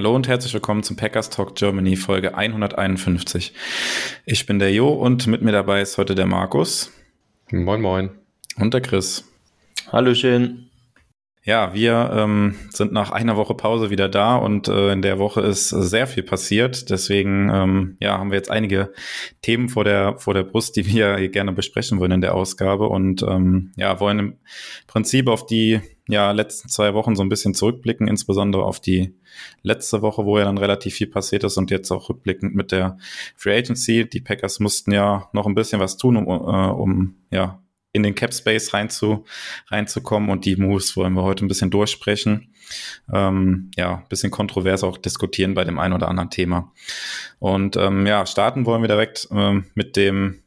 Hallo und herzlich willkommen zum Packers Talk Germany Folge 151. Ich bin der Jo und mit mir dabei ist heute der Markus. Moin, moin. Und der Chris. Hallöchen. Ja, wir ähm, sind nach einer Woche Pause wieder da und äh, in der Woche ist sehr viel passiert. Deswegen ähm, ja, haben wir jetzt einige Themen vor der, vor der Brust, die wir gerne besprechen wollen in der Ausgabe und ähm, ja, wollen im Prinzip auf die ja, letzten zwei Wochen so ein bisschen zurückblicken, insbesondere auf die letzte Woche, wo ja dann relativ viel passiert ist und jetzt auch rückblickend mit der Free Agency. Die Packers mussten ja noch ein bisschen was tun, um, äh, um ja, in den Cap Space reinzu, reinzukommen und die Moves wollen wir heute ein bisschen durchsprechen. Ähm, ja, ein bisschen kontrovers auch diskutieren bei dem einen oder anderen Thema. Und ähm, ja, starten wollen wir direkt ähm, mit dem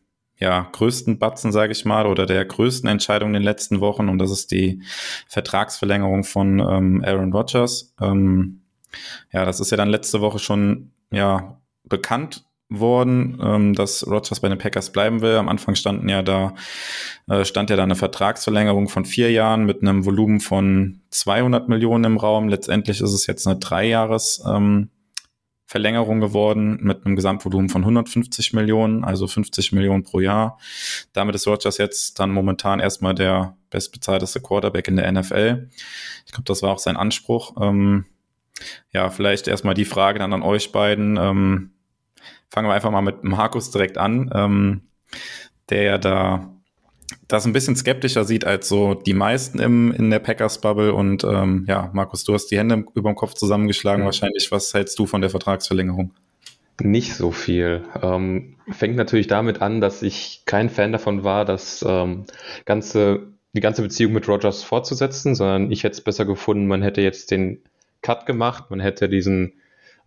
ja, größten Batzen, sage ich mal, oder der größten Entscheidung in den letzten Wochen und das ist die Vertragsverlängerung von ähm, Aaron Rodgers. Ähm, ja, das ist ja dann letzte Woche schon ja bekannt worden, ähm, dass Rodgers bei den Packers bleiben will. Am Anfang standen ja da, äh, stand ja da eine Vertragsverlängerung von vier Jahren mit einem Volumen von 200 Millionen im Raum. Letztendlich ist es jetzt eine Dreijahres ähm, Verlängerung geworden mit einem Gesamtvolumen von 150 Millionen, also 50 Millionen pro Jahr. Damit ist Rodgers jetzt dann momentan erstmal der bestbezahlteste Quarterback in der NFL. Ich glaube, das war auch sein Anspruch. Ähm, ja, vielleicht erstmal die Frage dann an euch beiden. Ähm, fangen wir einfach mal mit Markus direkt an, ähm, der ja da das ein bisschen skeptischer sieht als so die meisten im, in der Packers-Bubble. Und ähm, ja, Markus, du hast die Hände über dem Kopf zusammengeschlagen mhm. wahrscheinlich. Was hältst du von der Vertragsverlängerung? Nicht so viel. Ähm, fängt natürlich damit an, dass ich kein Fan davon war, das ähm, ganze, die ganze Beziehung mit Rogers fortzusetzen, sondern ich hätte es besser gefunden, man hätte jetzt den Cut gemacht, man hätte diesen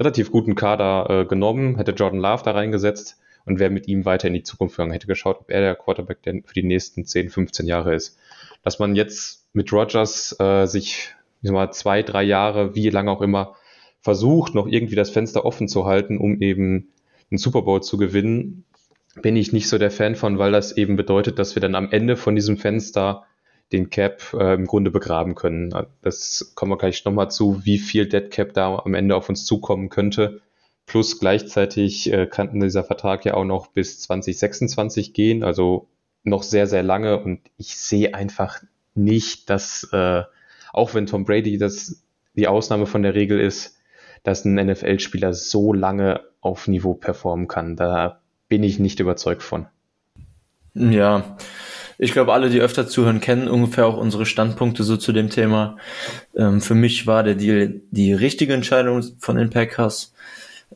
relativ guten Kader äh, genommen, hätte Jordan Love da reingesetzt und wäre mit ihm weiter in die Zukunft gegangen, hätte geschaut, ob er der Quarterback denn für die nächsten 10, 15 Jahre ist. Dass man jetzt mit Rogers äh, sich ich sag mal, zwei, drei Jahre, wie lange auch immer, versucht, noch irgendwie das Fenster offen zu halten, um eben einen Super Bowl zu gewinnen, bin ich nicht so der Fan von, weil das eben bedeutet, dass wir dann am Ende von diesem Fenster den Cap äh, im Grunde begraben können. Das kommen wir gleich nochmal zu, wie viel Dead Cap da am Ende auf uns zukommen könnte. Plus gleichzeitig äh, kann dieser Vertrag ja auch noch bis 2026 gehen, also noch sehr, sehr lange. Und ich sehe einfach nicht, dass, äh, auch wenn Tom Brady das die Ausnahme von der Regel ist, dass ein NFL-Spieler so lange auf Niveau performen kann. Da bin ich nicht überzeugt von. Ja, ich glaube, alle, die öfter zuhören, kennen ungefähr auch unsere Standpunkte so zu dem Thema. Ähm, für mich war der Deal die richtige Entscheidung von den Packers.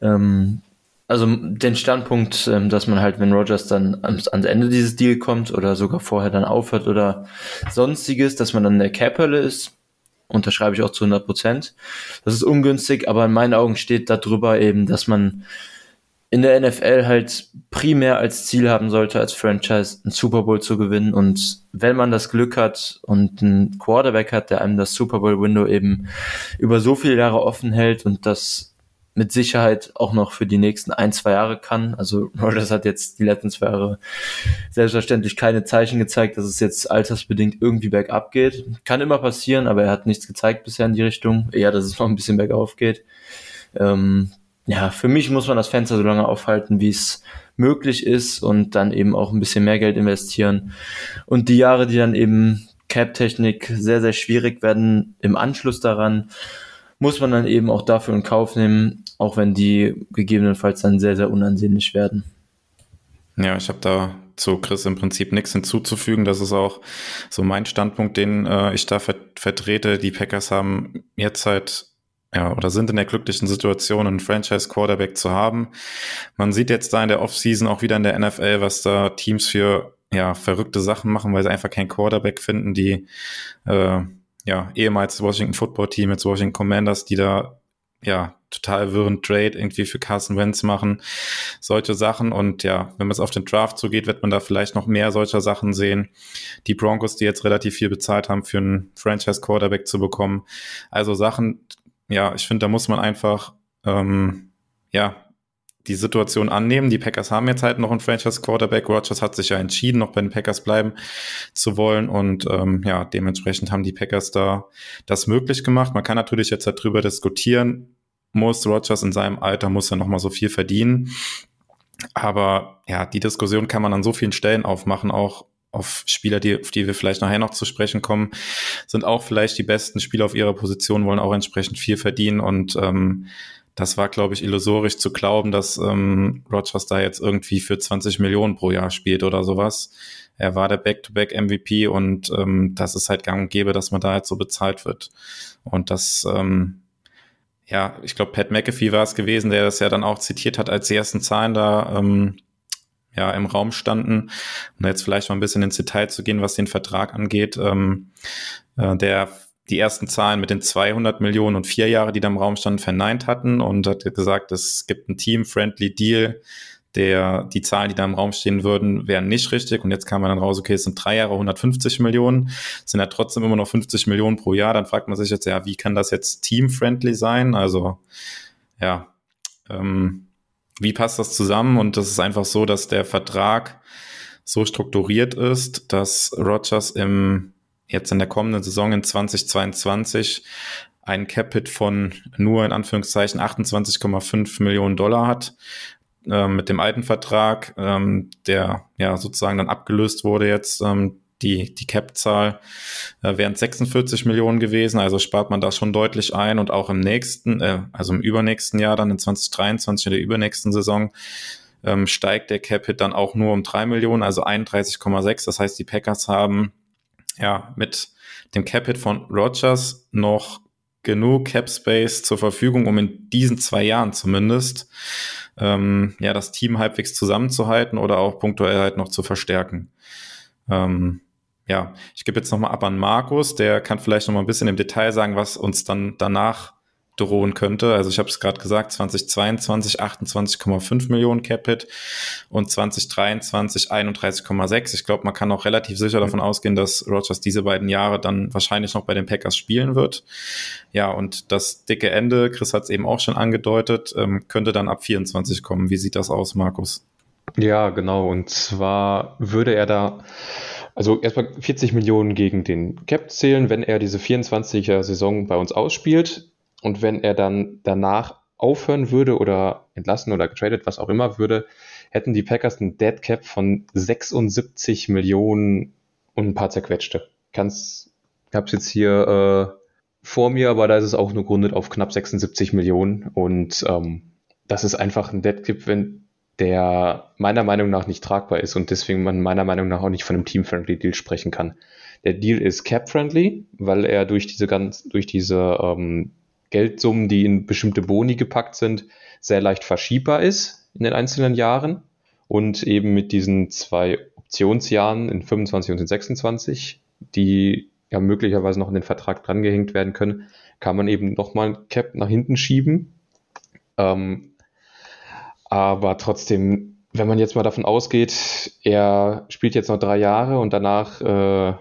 Ähm, also den Standpunkt, ähm, dass man halt, wenn Rogers dann ans, ans, Ende dieses Deal kommt oder sogar vorher dann aufhört oder sonstiges, dass man dann der Cap-Hölle ist, unterschreibe ich auch zu 100 Prozent. Das ist ungünstig, aber in meinen Augen steht darüber eben, dass man in der NFL halt primär als Ziel haben sollte, als Franchise einen Super Bowl zu gewinnen. Und wenn man das Glück hat und einen Quarterback hat, der einem das Super Bowl Window eben über so viele Jahre offen hält und das mit Sicherheit auch noch für die nächsten ein, zwei Jahre kann. Also Rogers hat jetzt die letzten zwei Jahre selbstverständlich keine Zeichen gezeigt, dass es jetzt altersbedingt irgendwie bergab geht. Kann immer passieren, aber er hat nichts gezeigt bisher in die Richtung. Eher, dass es noch ein bisschen bergauf geht. Ähm, ja, für mich muss man das Fenster so lange aufhalten, wie es möglich ist und dann eben auch ein bisschen mehr Geld investieren. Und die Jahre, die dann eben Cap-Technik sehr, sehr schwierig werden im Anschluss daran, muss man dann eben auch dafür in Kauf nehmen, auch wenn die gegebenenfalls dann sehr, sehr unansehnlich werden. Ja, ich habe da zu Chris im Prinzip nichts hinzuzufügen. Das ist auch so mein Standpunkt, den äh, ich da ver vertrete. Die Packers haben jetzt halt ja, oder sind in der glücklichen Situation, einen Franchise-Quarterback zu haben. Man sieht jetzt da in der Offseason auch wieder in der NFL, was da Teams für ja, verrückte Sachen machen, weil sie einfach keinen Quarterback finden, die äh, ja, ehemals Washington Football Team, jetzt Washington Commanders, die da ja total wirren Trade irgendwie für Carson Wentz machen. Solche Sachen. Und ja, wenn man es auf den Draft zugeht, wird man da vielleicht noch mehr solcher Sachen sehen. Die Broncos, die jetzt relativ viel bezahlt haben, für einen Franchise-Quarterback zu bekommen. Also Sachen, ja, ich finde, da muss man einfach, ähm, ja, die Situation annehmen. Die Packers haben jetzt halt noch einen Franchise Quarterback. Rogers hat sich ja entschieden, noch bei den Packers bleiben zu wollen und ähm, ja, dementsprechend haben die Packers da das möglich gemacht. Man kann natürlich jetzt darüber diskutieren, muss Rogers in seinem Alter, muss er noch mal so viel verdienen. Aber ja, die Diskussion kann man an so vielen Stellen aufmachen, auch auf Spieler, die, auf die wir vielleicht nachher noch zu sprechen kommen, sind auch vielleicht die besten Spieler auf ihrer Position, wollen auch entsprechend viel verdienen und ähm, das war, glaube ich, illusorisch zu glauben, dass ähm, Rogers da jetzt irgendwie für 20 Millionen pro Jahr spielt oder sowas. Er war der Back-to-Back-MVP und ähm, das ist halt gang und gäbe, dass man da jetzt so bezahlt wird. Und das, ähm, ja, ich glaube, Pat McAfee war es gewesen, der das ja dann auch zitiert hat, als die ersten Zahlen da ähm, ja im Raum standen. Um jetzt vielleicht mal ein bisschen ins Detail zu gehen, was den Vertrag angeht. Ähm, äh, der die ersten Zahlen mit den 200 Millionen und vier Jahre, die da im Raum standen, verneint hatten und hat gesagt, es gibt einen Team-Friendly Deal, der, die Zahlen, die da im Raum stehen würden, wären nicht richtig. Und jetzt kam man dann raus, okay, es sind drei Jahre 150 Millionen, sind ja trotzdem immer noch 50 Millionen pro Jahr. Dann fragt man sich jetzt, ja, wie kann das jetzt team-friendly sein? Also, ja, ähm, wie passt das zusammen? Und das ist einfach so, dass der Vertrag so strukturiert ist, dass Rogers im jetzt in der kommenden Saison in 2022 ein Capit von nur in Anführungszeichen 28,5 Millionen Dollar hat. Äh, mit dem alten Vertrag, ähm, der ja sozusagen dann abgelöst wurde jetzt, ähm, die, die Cap-Zahl äh, wären 46 Millionen gewesen, also spart man da schon deutlich ein und auch im nächsten, äh, also im übernächsten Jahr dann in 2023 in der übernächsten Saison ähm, steigt der Cap-Hit dann auch nur um drei Millionen, also 31,6. Das heißt, die Packers haben ja, mit dem Cap-Hit von Rogers noch genug Cap-Space zur Verfügung, um in diesen zwei Jahren zumindest ähm, ja, das Team halbwegs zusammenzuhalten oder auch punktuell halt noch zu verstärken. Ähm, ja, ich gebe jetzt nochmal ab an Markus, der kann vielleicht nochmal ein bisschen im Detail sagen, was uns dann danach drohen könnte. Also ich habe es gerade gesagt, 2022 28,5 Millionen Capit und 2023 31,6. Ich glaube, man kann auch relativ sicher davon ausgehen, dass Rogers diese beiden Jahre dann wahrscheinlich noch bei den Packers spielen wird. Ja, und das dicke Ende, Chris hat es eben auch schon angedeutet, ähm, könnte dann ab 24 kommen. Wie sieht das aus, Markus? Ja, genau. Und zwar würde er da also erstmal 40 Millionen gegen den Cap zählen, wenn er diese 24er Saison bei uns ausspielt. Und wenn er dann danach aufhören würde oder entlassen oder getradet, was auch immer würde, hätten die Packers einen Dead Cap von 76 Millionen und ein paar zerquetschte. Ich hab's jetzt hier äh, vor mir, aber da ist es auch nur grundet auf knapp 76 Millionen und ähm, das ist einfach ein Dead Cap, wenn der meiner Meinung nach nicht tragbar ist und deswegen man meiner Meinung nach auch nicht von einem Team-Friendly Deal sprechen kann. Der Deal ist Cap-Friendly, weil er durch diese ganz, durch diese ähm, Geldsummen, die in bestimmte Boni gepackt sind, sehr leicht verschiebbar ist in den einzelnen Jahren. Und eben mit diesen zwei Optionsjahren in 25 und in 26, die ja möglicherweise noch in den Vertrag drangehängt werden können, kann man eben nochmal Cap nach hinten schieben. Ähm, aber trotzdem, wenn man jetzt mal davon ausgeht, er spielt jetzt noch drei Jahre und danach äh,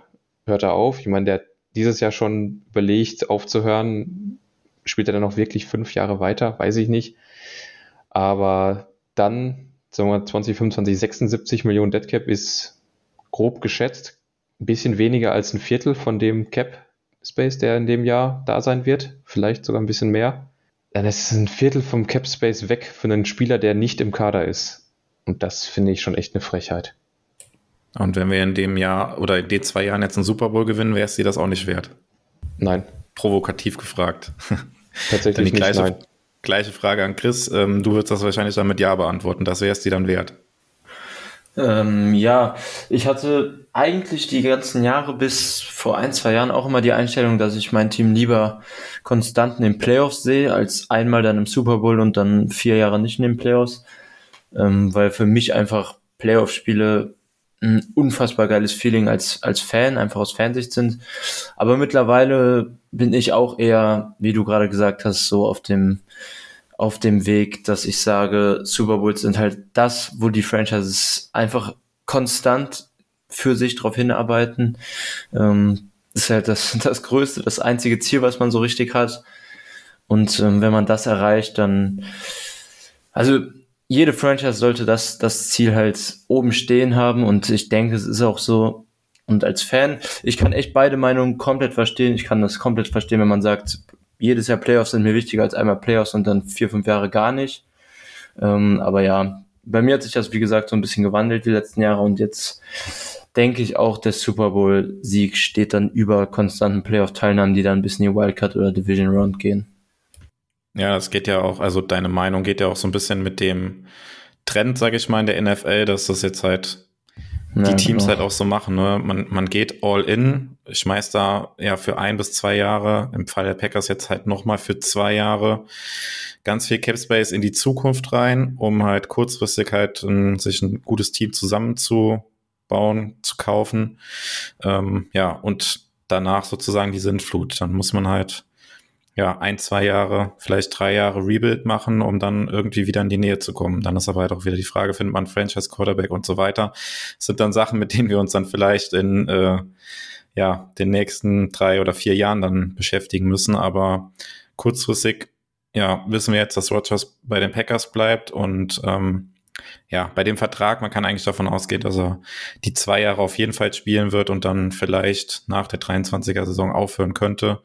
hört er auf. Ich meine, der dieses Jahr schon überlegt, aufzuhören, spielt er dann noch wirklich fünf Jahre weiter? Weiß ich nicht. Aber dann, sagen wir 2025, 76 Millionen Deadcap ist grob geschätzt ein bisschen weniger als ein Viertel von dem Cap Space, der in dem Jahr da sein wird. Vielleicht sogar ein bisschen mehr. Dann ist ein Viertel vom Cap Space weg für einen Spieler, der nicht im Kader ist. Und das finde ich schon echt eine Frechheit. Und wenn wir in dem Jahr oder in den zwei Jahren jetzt einen Super Bowl gewinnen, wäre es dir das auch nicht wert? Nein. Provokativ gefragt. Tatsächlich die gleiche, nicht, nein. gleiche Frage an Chris. Ähm, du würdest das wahrscheinlich dann mit Ja beantworten. Das wäre es dir dann wert. Ähm, ja, ich hatte eigentlich die ganzen Jahre bis vor ein, zwei Jahren auch immer die Einstellung, dass ich mein Team lieber konstant in den Playoffs sehe, als einmal dann im Super Bowl und dann vier Jahre nicht in den Playoffs. Ähm, weil für mich einfach Playoff-Spiele ein unfassbar geiles Feeling als, als Fan, einfach aus Fansicht sind. Aber mittlerweile bin ich auch eher, wie du gerade gesagt hast, so auf dem auf dem Weg, dass ich sage, Super Bowls sind halt das, wo die Franchises einfach konstant für sich darauf hinarbeiten. Ähm, ist halt das, das größte, das einzige Ziel, was man so richtig hat. Und ähm, wenn man das erreicht, dann, also jede Franchise sollte das, das Ziel halt oben stehen haben. Und ich denke, es ist auch so, und als Fan, ich kann echt beide Meinungen komplett verstehen. Ich kann das komplett verstehen, wenn man sagt, jedes Jahr Playoffs sind mir wichtiger als einmal Playoffs und dann vier, fünf Jahre gar nicht. Ähm, aber ja, bei mir hat sich das, wie gesagt, so ein bisschen gewandelt die letzten Jahre und jetzt denke ich auch, der Super Bowl-Sieg steht dann über konstanten Playoff-Teilnahmen, die dann bis in die Wildcard oder Division Round gehen. Ja, es geht ja auch, also deine Meinung geht ja auch so ein bisschen mit dem Trend, sage ich mal, in der NFL, dass das jetzt halt die ja, Teams genau. halt auch so machen. Ne? Man, man geht all in, schmeißt da ja für ein bis zwei Jahre, im Fall der Packers jetzt halt nochmal für zwei Jahre ganz viel Cap Space in die Zukunft rein, um halt kurzfristig halt um, sich ein gutes Team zusammenzubauen, zu kaufen. Ähm, ja, und danach sozusagen die Sintflut. Dann muss man halt ja, ein, zwei Jahre, vielleicht drei Jahre Rebuild machen, um dann irgendwie wieder in die Nähe zu kommen. Dann ist aber halt auch wieder die Frage, findet man Franchise Quarterback und so weiter. Das sind dann Sachen, mit denen wir uns dann vielleicht in äh, ja, den nächsten drei oder vier Jahren dann beschäftigen müssen. Aber kurzfristig, ja, wissen wir jetzt, dass Rogers bei den Packers bleibt und ähm, ja, bei dem Vertrag, man kann eigentlich davon ausgehen, dass er die zwei Jahre auf jeden Fall spielen wird und dann vielleicht nach der 23er Saison aufhören könnte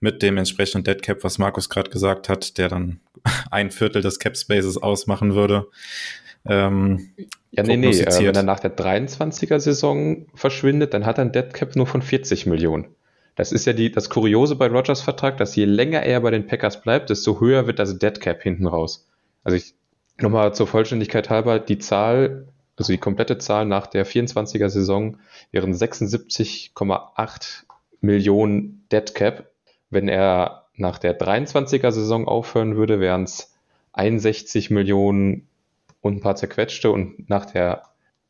mit dem entsprechenden Dead Cap, was Markus gerade gesagt hat, der dann ein Viertel des Cap Spaces ausmachen würde. Ähm, ja, nee, nee, äh, wenn er nach der 23er Saison verschwindet, dann hat er ein Dead Cap nur von 40 Millionen. Das ist ja die, das Kuriose bei Rogers Vertrag, dass je länger er bei den Packers bleibt, desto höher wird das Dead Cap hinten raus. Also ich, nochmal zur Vollständigkeit halber, die Zahl, also die komplette Zahl nach der 24er Saison wären 76,8 Millionen Dead Cap wenn er nach der 23er Saison aufhören würde, wären es 61 Millionen und ein paar zerquetschte und nach der,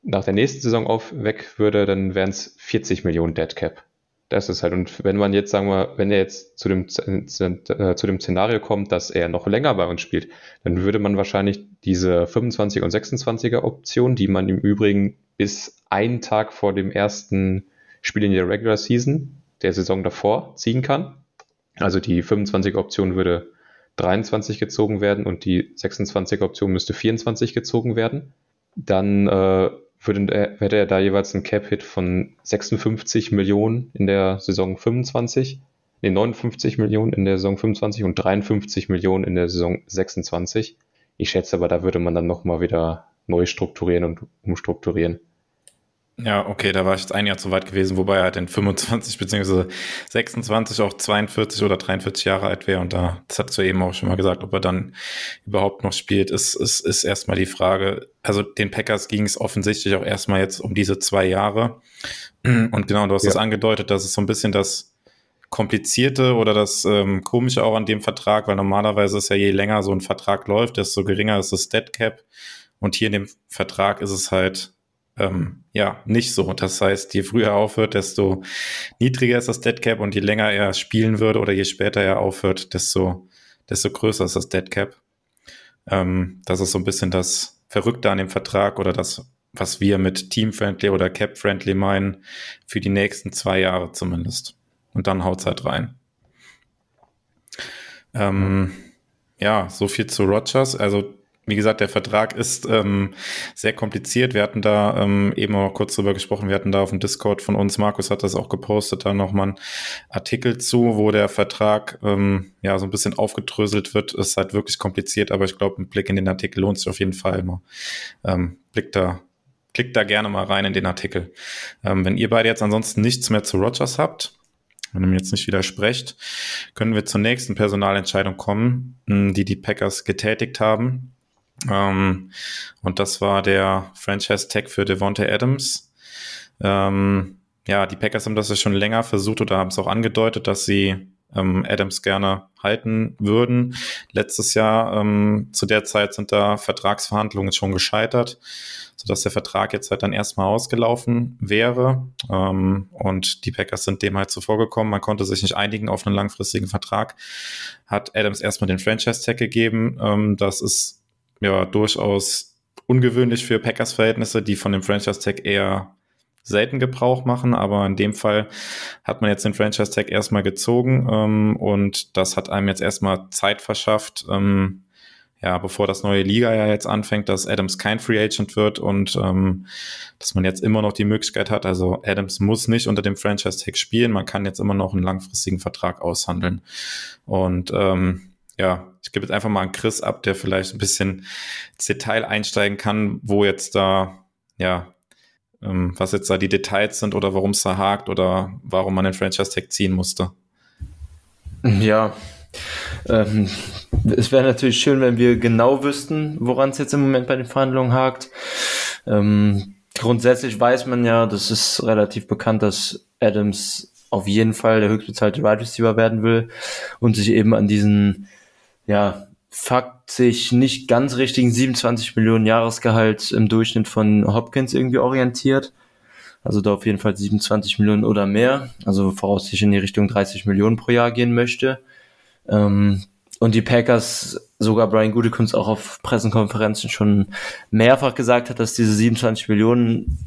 nach der nächsten Saison auf weg würde, dann wären es 40 Millionen Dead Cap. Das ist halt, und wenn man jetzt, sagen wir, wenn er jetzt zu dem, äh, zu dem Szenario kommt, dass er noch länger bei uns spielt, dann würde man wahrscheinlich diese 25 und 26er Option, die man im Übrigen bis einen Tag vor dem ersten Spiel in der Regular Season der Saison davor ziehen kann, also die 25er Option würde 23 gezogen werden und die 26er Option müsste 24 gezogen werden. Dann äh, würde, hätte er da jeweils einen Cap-Hit von 56 Millionen in der Saison 25, nee, 59 Millionen in der Saison 25 und 53 Millionen in der Saison 26. Ich schätze aber, da würde man dann nochmal wieder neu strukturieren und umstrukturieren. Ja, okay, da war ich jetzt ein Jahr zu weit gewesen, wobei er halt in 25 bzw. 26 auch 42 oder 43 Jahre alt wäre und da, das hast du eben auch schon mal gesagt, ob er dann überhaupt noch spielt, ist, ist, ist erstmal die Frage. Also den Packers ging es offensichtlich auch erstmal jetzt um diese zwei Jahre und genau, du hast es ja. angedeutet, dass es so ein bisschen das Komplizierte oder das ähm, Komische auch an dem Vertrag, weil normalerweise ist ja je länger so ein Vertrag läuft, desto geringer ist das Dead Cap und hier in dem Vertrag ist es halt ähm, ja nicht so. Das heißt, je früher er aufhört, desto niedriger ist das Dead Cap und je länger er spielen würde oder je später er aufhört, desto, desto größer ist das Dead Cap. Ähm, das ist so ein bisschen das Verrückte an dem Vertrag oder das, was wir mit Team-Friendly oder Cap-Friendly meinen, für die nächsten zwei Jahre zumindest. Und dann haut's halt rein. Ähm, ja, so viel zu Rogers. Also wie gesagt, der Vertrag ist ähm, sehr kompliziert. Wir hatten da ähm, eben auch kurz drüber gesprochen. Wir hatten da auf dem Discord von uns, Markus hat das auch gepostet, da nochmal einen Artikel zu, wo der Vertrag ähm, ja so ein bisschen aufgedröselt wird. Ist halt wirklich kompliziert, aber ich glaube, ein Blick in den Artikel lohnt sich auf jeden Fall immer. Ähm, Blick da, klickt da gerne mal rein in den Artikel. Ähm, wenn ihr beide jetzt ansonsten nichts mehr zu Rogers habt, wenn ihr mir jetzt nicht widersprecht, können wir zur nächsten Personalentscheidung kommen, die die Packers getätigt haben. Ähm, und das war der Franchise-Tag für Devontae Adams. Ähm, ja, die Packers haben das ja schon länger versucht oder haben es auch angedeutet, dass sie ähm, Adams gerne halten würden. Letztes Jahr ähm, zu der Zeit sind da Vertragsverhandlungen schon gescheitert, sodass der Vertrag jetzt halt dann erstmal ausgelaufen wäre. Ähm, und die Packers sind dem halt zuvor gekommen. Man konnte sich nicht einigen auf einen langfristigen Vertrag. Hat Adams erstmal den Franchise-Tag gegeben. Ähm, das ist ja durchaus ungewöhnlich für Packers-Verhältnisse, die von dem Franchise-Tag eher selten Gebrauch machen, aber in dem Fall hat man jetzt den Franchise Tag erstmal gezogen ähm, und das hat einem jetzt erstmal Zeit verschafft, ähm, ja, bevor das neue Liga ja jetzt anfängt, dass Adams kein Free Agent wird und ähm, dass man jetzt immer noch die Möglichkeit hat, also Adams muss nicht unter dem Franchise Tag spielen, man kann jetzt immer noch einen langfristigen Vertrag aushandeln. Und ähm, ja, ich gebe jetzt einfach mal an Chris ab, der vielleicht ein bisschen ins Detail einsteigen kann, wo jetzt da ja ähm, was jetzt da die Details sind oder warum es da hakt oder warum man den Franchise-Tag ziehen musste. Ja, ähm, es wäre natürlich schön, wenn wir genau wüssten, woran es jetzt im Moment bei den Verhandlungen hakt. Ähm, grundsätzlich weiß man ja, das ist relativ bekannt, dass Adams auf jeden Fall der höchstbezahlte Wide right Receiver werden will und sich eben an diesen ja, Fakt sich nicht ganz richtigen 27 Millionen Jahresgehalt im Durchschnitt von Hopkins irgendwie orientiert. Also da auf jeden Fall 27 Millionen oder mehr. Also voraussichtlich in die Richtung 30 Millionen pro Jahr gehen möchte. Ähm, und die Packers, sogar Brian Gutekunst auch auf Pressekonferenzen schon mehrfach gesagt hat, dass diese 27 Millionen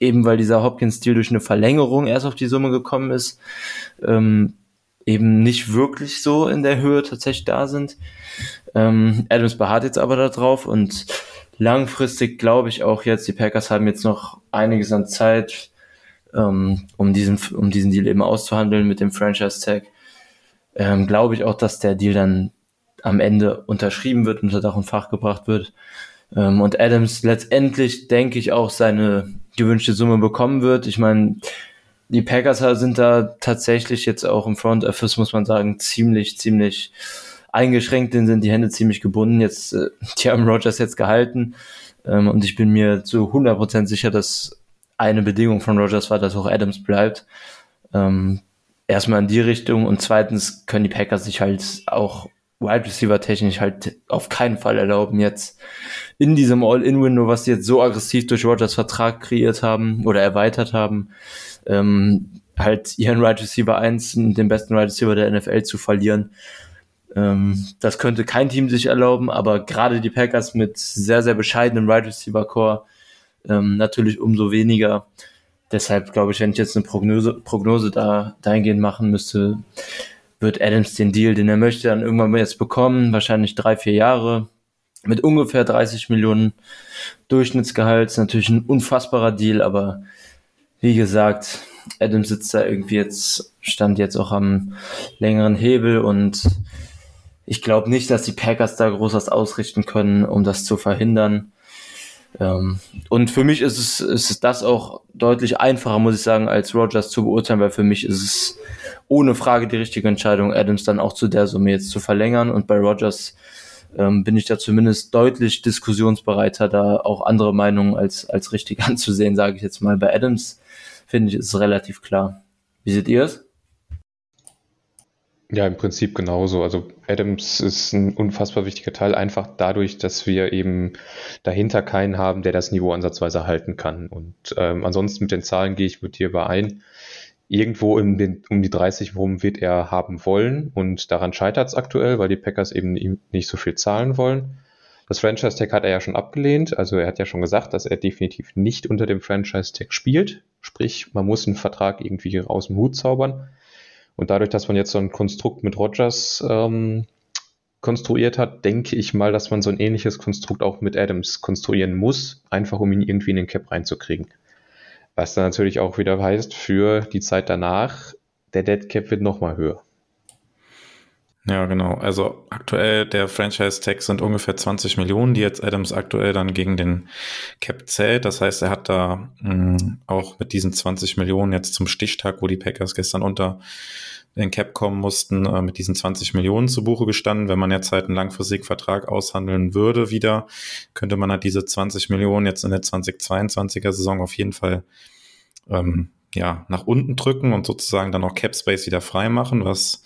eben weil dieser Hopkins-Deal durch eine Verlängerung erst auf die Summe gekommen ist, ähm, eben nicht wirklich so in der Höhe tatsächlich da sind. Ähm, Adams beharrt jetzt aber darauf und langfristig glaube ich auch jetzt, die Packers haben jetzt noch einiges an Zeit, ähm, um, diesen, um diesen Deal eben auszuhandeln mit dem Franchise-Tag. Ähm, glaube ich auch, dass der Deal dann am Ende unterschrieben wird, unter Dach und Fach gebracht wird. Ähm, und Adams letztendlich, denke ich, auch seine gewünschte Summe bekommen wird. Ich meine, die Packers sind da tatsächlich jetzt auch im Front Office, muss man sagen, ziemlich, ziemlich eingeschränkt, denen sind die Hände ziemlich gebunden. Jetzt, äh, die haben Rogers jetzt gehalten. Ähm, und ich bin mir zu 100% sicher, dass eine Bedingung von Rogers war, dass auch Adams bleibt. Ähm, erstmal in die Richtung und zweitens können die Packers sich halt auch Wide Receiver technisch halt auf keinen Fall erlauben, jetzt in diesem All-In-Window, was sie jetzt so aggressiv durch Rogers Vertrag kreiert haben oder erweitert haben, ähm, halt ihren Wide Receiver 1, den besten Wide Receiver der NFL zu verlieren. Ähm, das könnte kein Team sich erlauben, aber gerade die Packers mit sehr, sehr bescheidenem Wide Receiver Core ähm, natürlich umso weniger. Deshalb glaube ich, wenn ich jetzt eine Prognose, Prognose da dahingehend machen müsste, wird Adams den Deal, den er möchte, dann irgendwann jetzt bekommen, wahrscheinlich drei, vier Jahre mit ungefähr 30 Millionen Durchschnittsgehalt. Ist natürlich ein unfassbarer Deal, aber wie gesagt, Adam sitzt da irgendwie jetzt, stand jetzt auch am längeren Hebel und ich glaube nicht, dass die Packers da groß was ausrichten können, um das zu verhindern. Ähm, und für mich ist es, ist das auch deutlich einfacher, muss ich sagen, als Rogers zu beurteilen, weil für mich ist es ohne Frage die richtige Entscheidung, Adams dann auch zu der Summe jetzt zu verlängern. Und bei Rogers ähm, bin ich da zumindest deutlich diskussionsbereiter, da auch andere Meinungen als, als richtig anzusehen, sage ich jetzt mal. Bei Adams finde ich, ist relativ klar. Wie seht ihr es? Ja, im Prinzip genauso. Also Adams ist ein unfassbar wichtiger Teil, einfach dadurch, dass wir eben dahinter keinen haben, der das Niveau ansatzweise halten kann. Und ähm, ansonsten mit den Zahlen gehe ich mit dir überein. Irgendwo um, den, um die 30 rum wird er haben wollen und daran scheitert es aktuell, weil die Packers eben nicht so viel zahlen wollen. Das Franchise-Tag hat er ja schon abgelehnt, also er hat ja schon gesagt, dass er definitiv nicht unter dem Franchise-Tag spielt. Sprich, man muss einen Vertrag irgendwie aus dem Hut zaubern. Und dadurch, dass man jetzt so ein Konstrukt mit Rogers ähm, konstruiert hat, denke ich mal, dass man so ein ähnliches Konstrukt auch mit Adams konstruieren muss, einfach um ihn irgendwie in den Cap reinzukriegen. Was dann natürlich auch wieder heißt, für die Zeit danach, der Dead Cap wird nochmal höher. Ja, genau. Also aktuell der Franchise-Tag sind ungefähr 20 Millionen, die jetzt Adams aktuell dann gegen den Cap zählt. Das heißt, er hat da mh, mm, auch mit diesen 20 Millionen jetzt zum Stichtag, wo die Packers gestern unter den Cap kommen mussten, äh, mit diesen 20 Millionen zu Buche gestanden. Wenn man jetzt halt einen langfristigen Vertrag aushandeln würde wieder, könnte man halt diese 20 Millionen jetzt in der 2022er Saison auf jeden Fall ähm, ja, nach unten drücken und sozusagen dann auch Cap Space wieder frei machen, was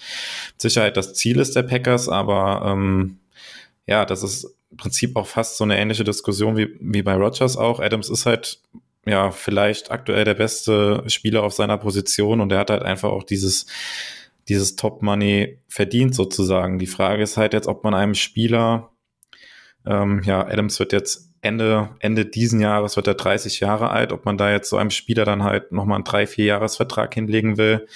mit Sicherheit das Ziel ist der Packers, aber ähm, ja, das ist im Prinzip auch fast so eine ähnliche Diskussion wie, wie bei Rogers auch. Adams ist halt ja vielleicht aktuell der beste Spieler auf seiner Position und er hat halt einfach auch dieses dieses Top Money verdient sozusagen. Die Frage ist halt jetzt, ob man einem Spieler ähm, ja, Adams wird jetzt Ende, Ende diesen Jahres wird er 30 Jahre alt, ob man da jetzt so einem Spieler dann halt nochmal einen drei, vier Jahresvertrag hinlegen will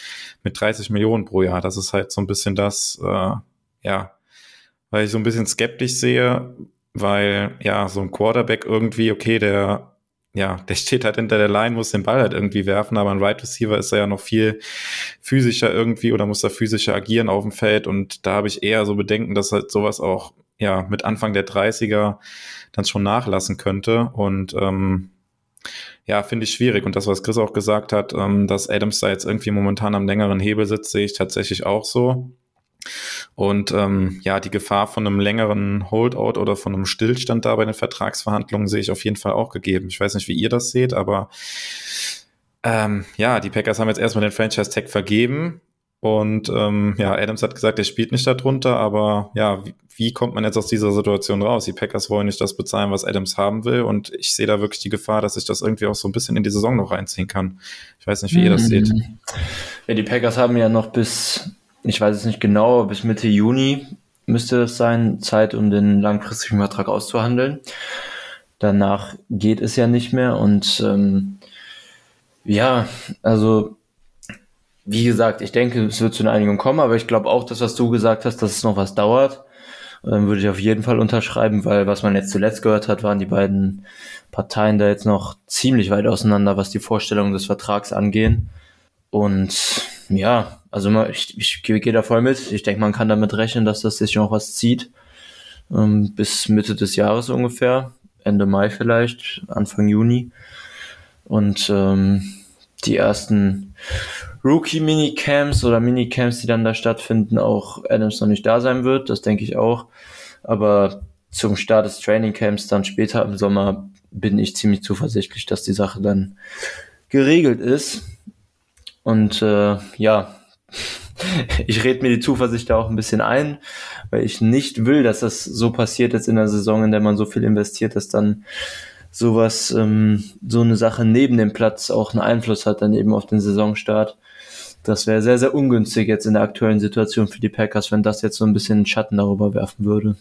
mit 30 Millionen pro Jahr. Das ist halt so ein bisschen das, äh, ja, weil ich so ein bisschen skeptisch sehe, weil ja, so ein Quarterback irgendwie, okay, der, ja, der steht halt hinter der Line, muss den Ball halt irgendwie werfen, aber ein Right Receiver ist er ja noch viel physischer irgendwie oder muss da physischer agieren auf dem Feld und da habe ich eher so Bedenken, dass halt sowas auch ja mit Anfang der 30er dann schon nachlassen könnte. Und ähm, ja, finde ich schwierig. Und das, was Chris auch gesagt hat, ähm, dass Adams da jetzt irgendwie momentan am längeren Hebel sitzt, sehe ich tatsächlich auch so. Und ähm, ja, die Gefahr von einem längeren Holdout oder von einem Stillstand da bei den Vertragsverhandlungen sehe ich auf jeden Fall auch gegeben. Ich weiß nicht, wie ihr das seht, aber ähm, ja, die Packers haben jetzt erstmal den Franchise Tag vergeben. Und ähm, ja, Adams hat gesagt, er spielt nicht darunter, aber ja, wie, wie kommt man jetzt aus dieser Situation raus? Die Packers wollen nicht das bezahlen, was Adams haben will. Und ich sehe da wirklich die Gefahr, dass sich das irgendwie auch so ein bisschen in die Saison noch reinziehen kann. Ich weiß nicht, wie ihr das seht. Mhm. Ja, die Packers haben ja noch bis, ich weiß es nicht genau, bis Mitte Juni müsste es sein, Zeit, um den langfristigen Vertrag auszuhandeln. Danach geht es ja nicht mehr und ähm, ja, also wie gesagt, ich denke, es wird zu einer Einigung kommen, aber ich glaube auch, dass was du gesagt hast, dass es noch was dauert. Ähm, würde ich auf jeden Fall unterschreiben, weil was man jetzt zuletzt gehört hat, waren die beiden Parteien da jetzt noch ziemlich weit auseinander, was die Vorstellung des Vertrags angehen. Und ja, also ich, ich gehe da voll mit. Ich denke, man kann damit rechnen, dass das sich noch was zieht. Ähm, bis Mitte des Jahres ungefähr. Ende Mai vielleicht, Anfang Juni. Und ähm, die ersten Rookie-Minicamps oder Minicamps, die dann da stattfinden, auch Adams noch nicht da sein wird. Das denke ich auch. Aber zum Start des Trainingcamps dann später im Sommer bin ich ziemlich zuversichtlich, dass die Sache dann geregelt ist. Und äh, ja, ich rede mir die Zuversicht da auch ein bisschen ein, weil ich nicht will, dass das so passiert jetzt in der Saison, in der man so viel investiert, dass dann sowas, ähm, so eine Sache neben dem Platz auch einen Einfluss hat dann eben auf den Saisonstart. Das wäre sehr, sehr ungünstig jetzt in der aktuellen Situation für die Packers, wenn das jetzt so ein bisschen Schatten darüber werfen würde.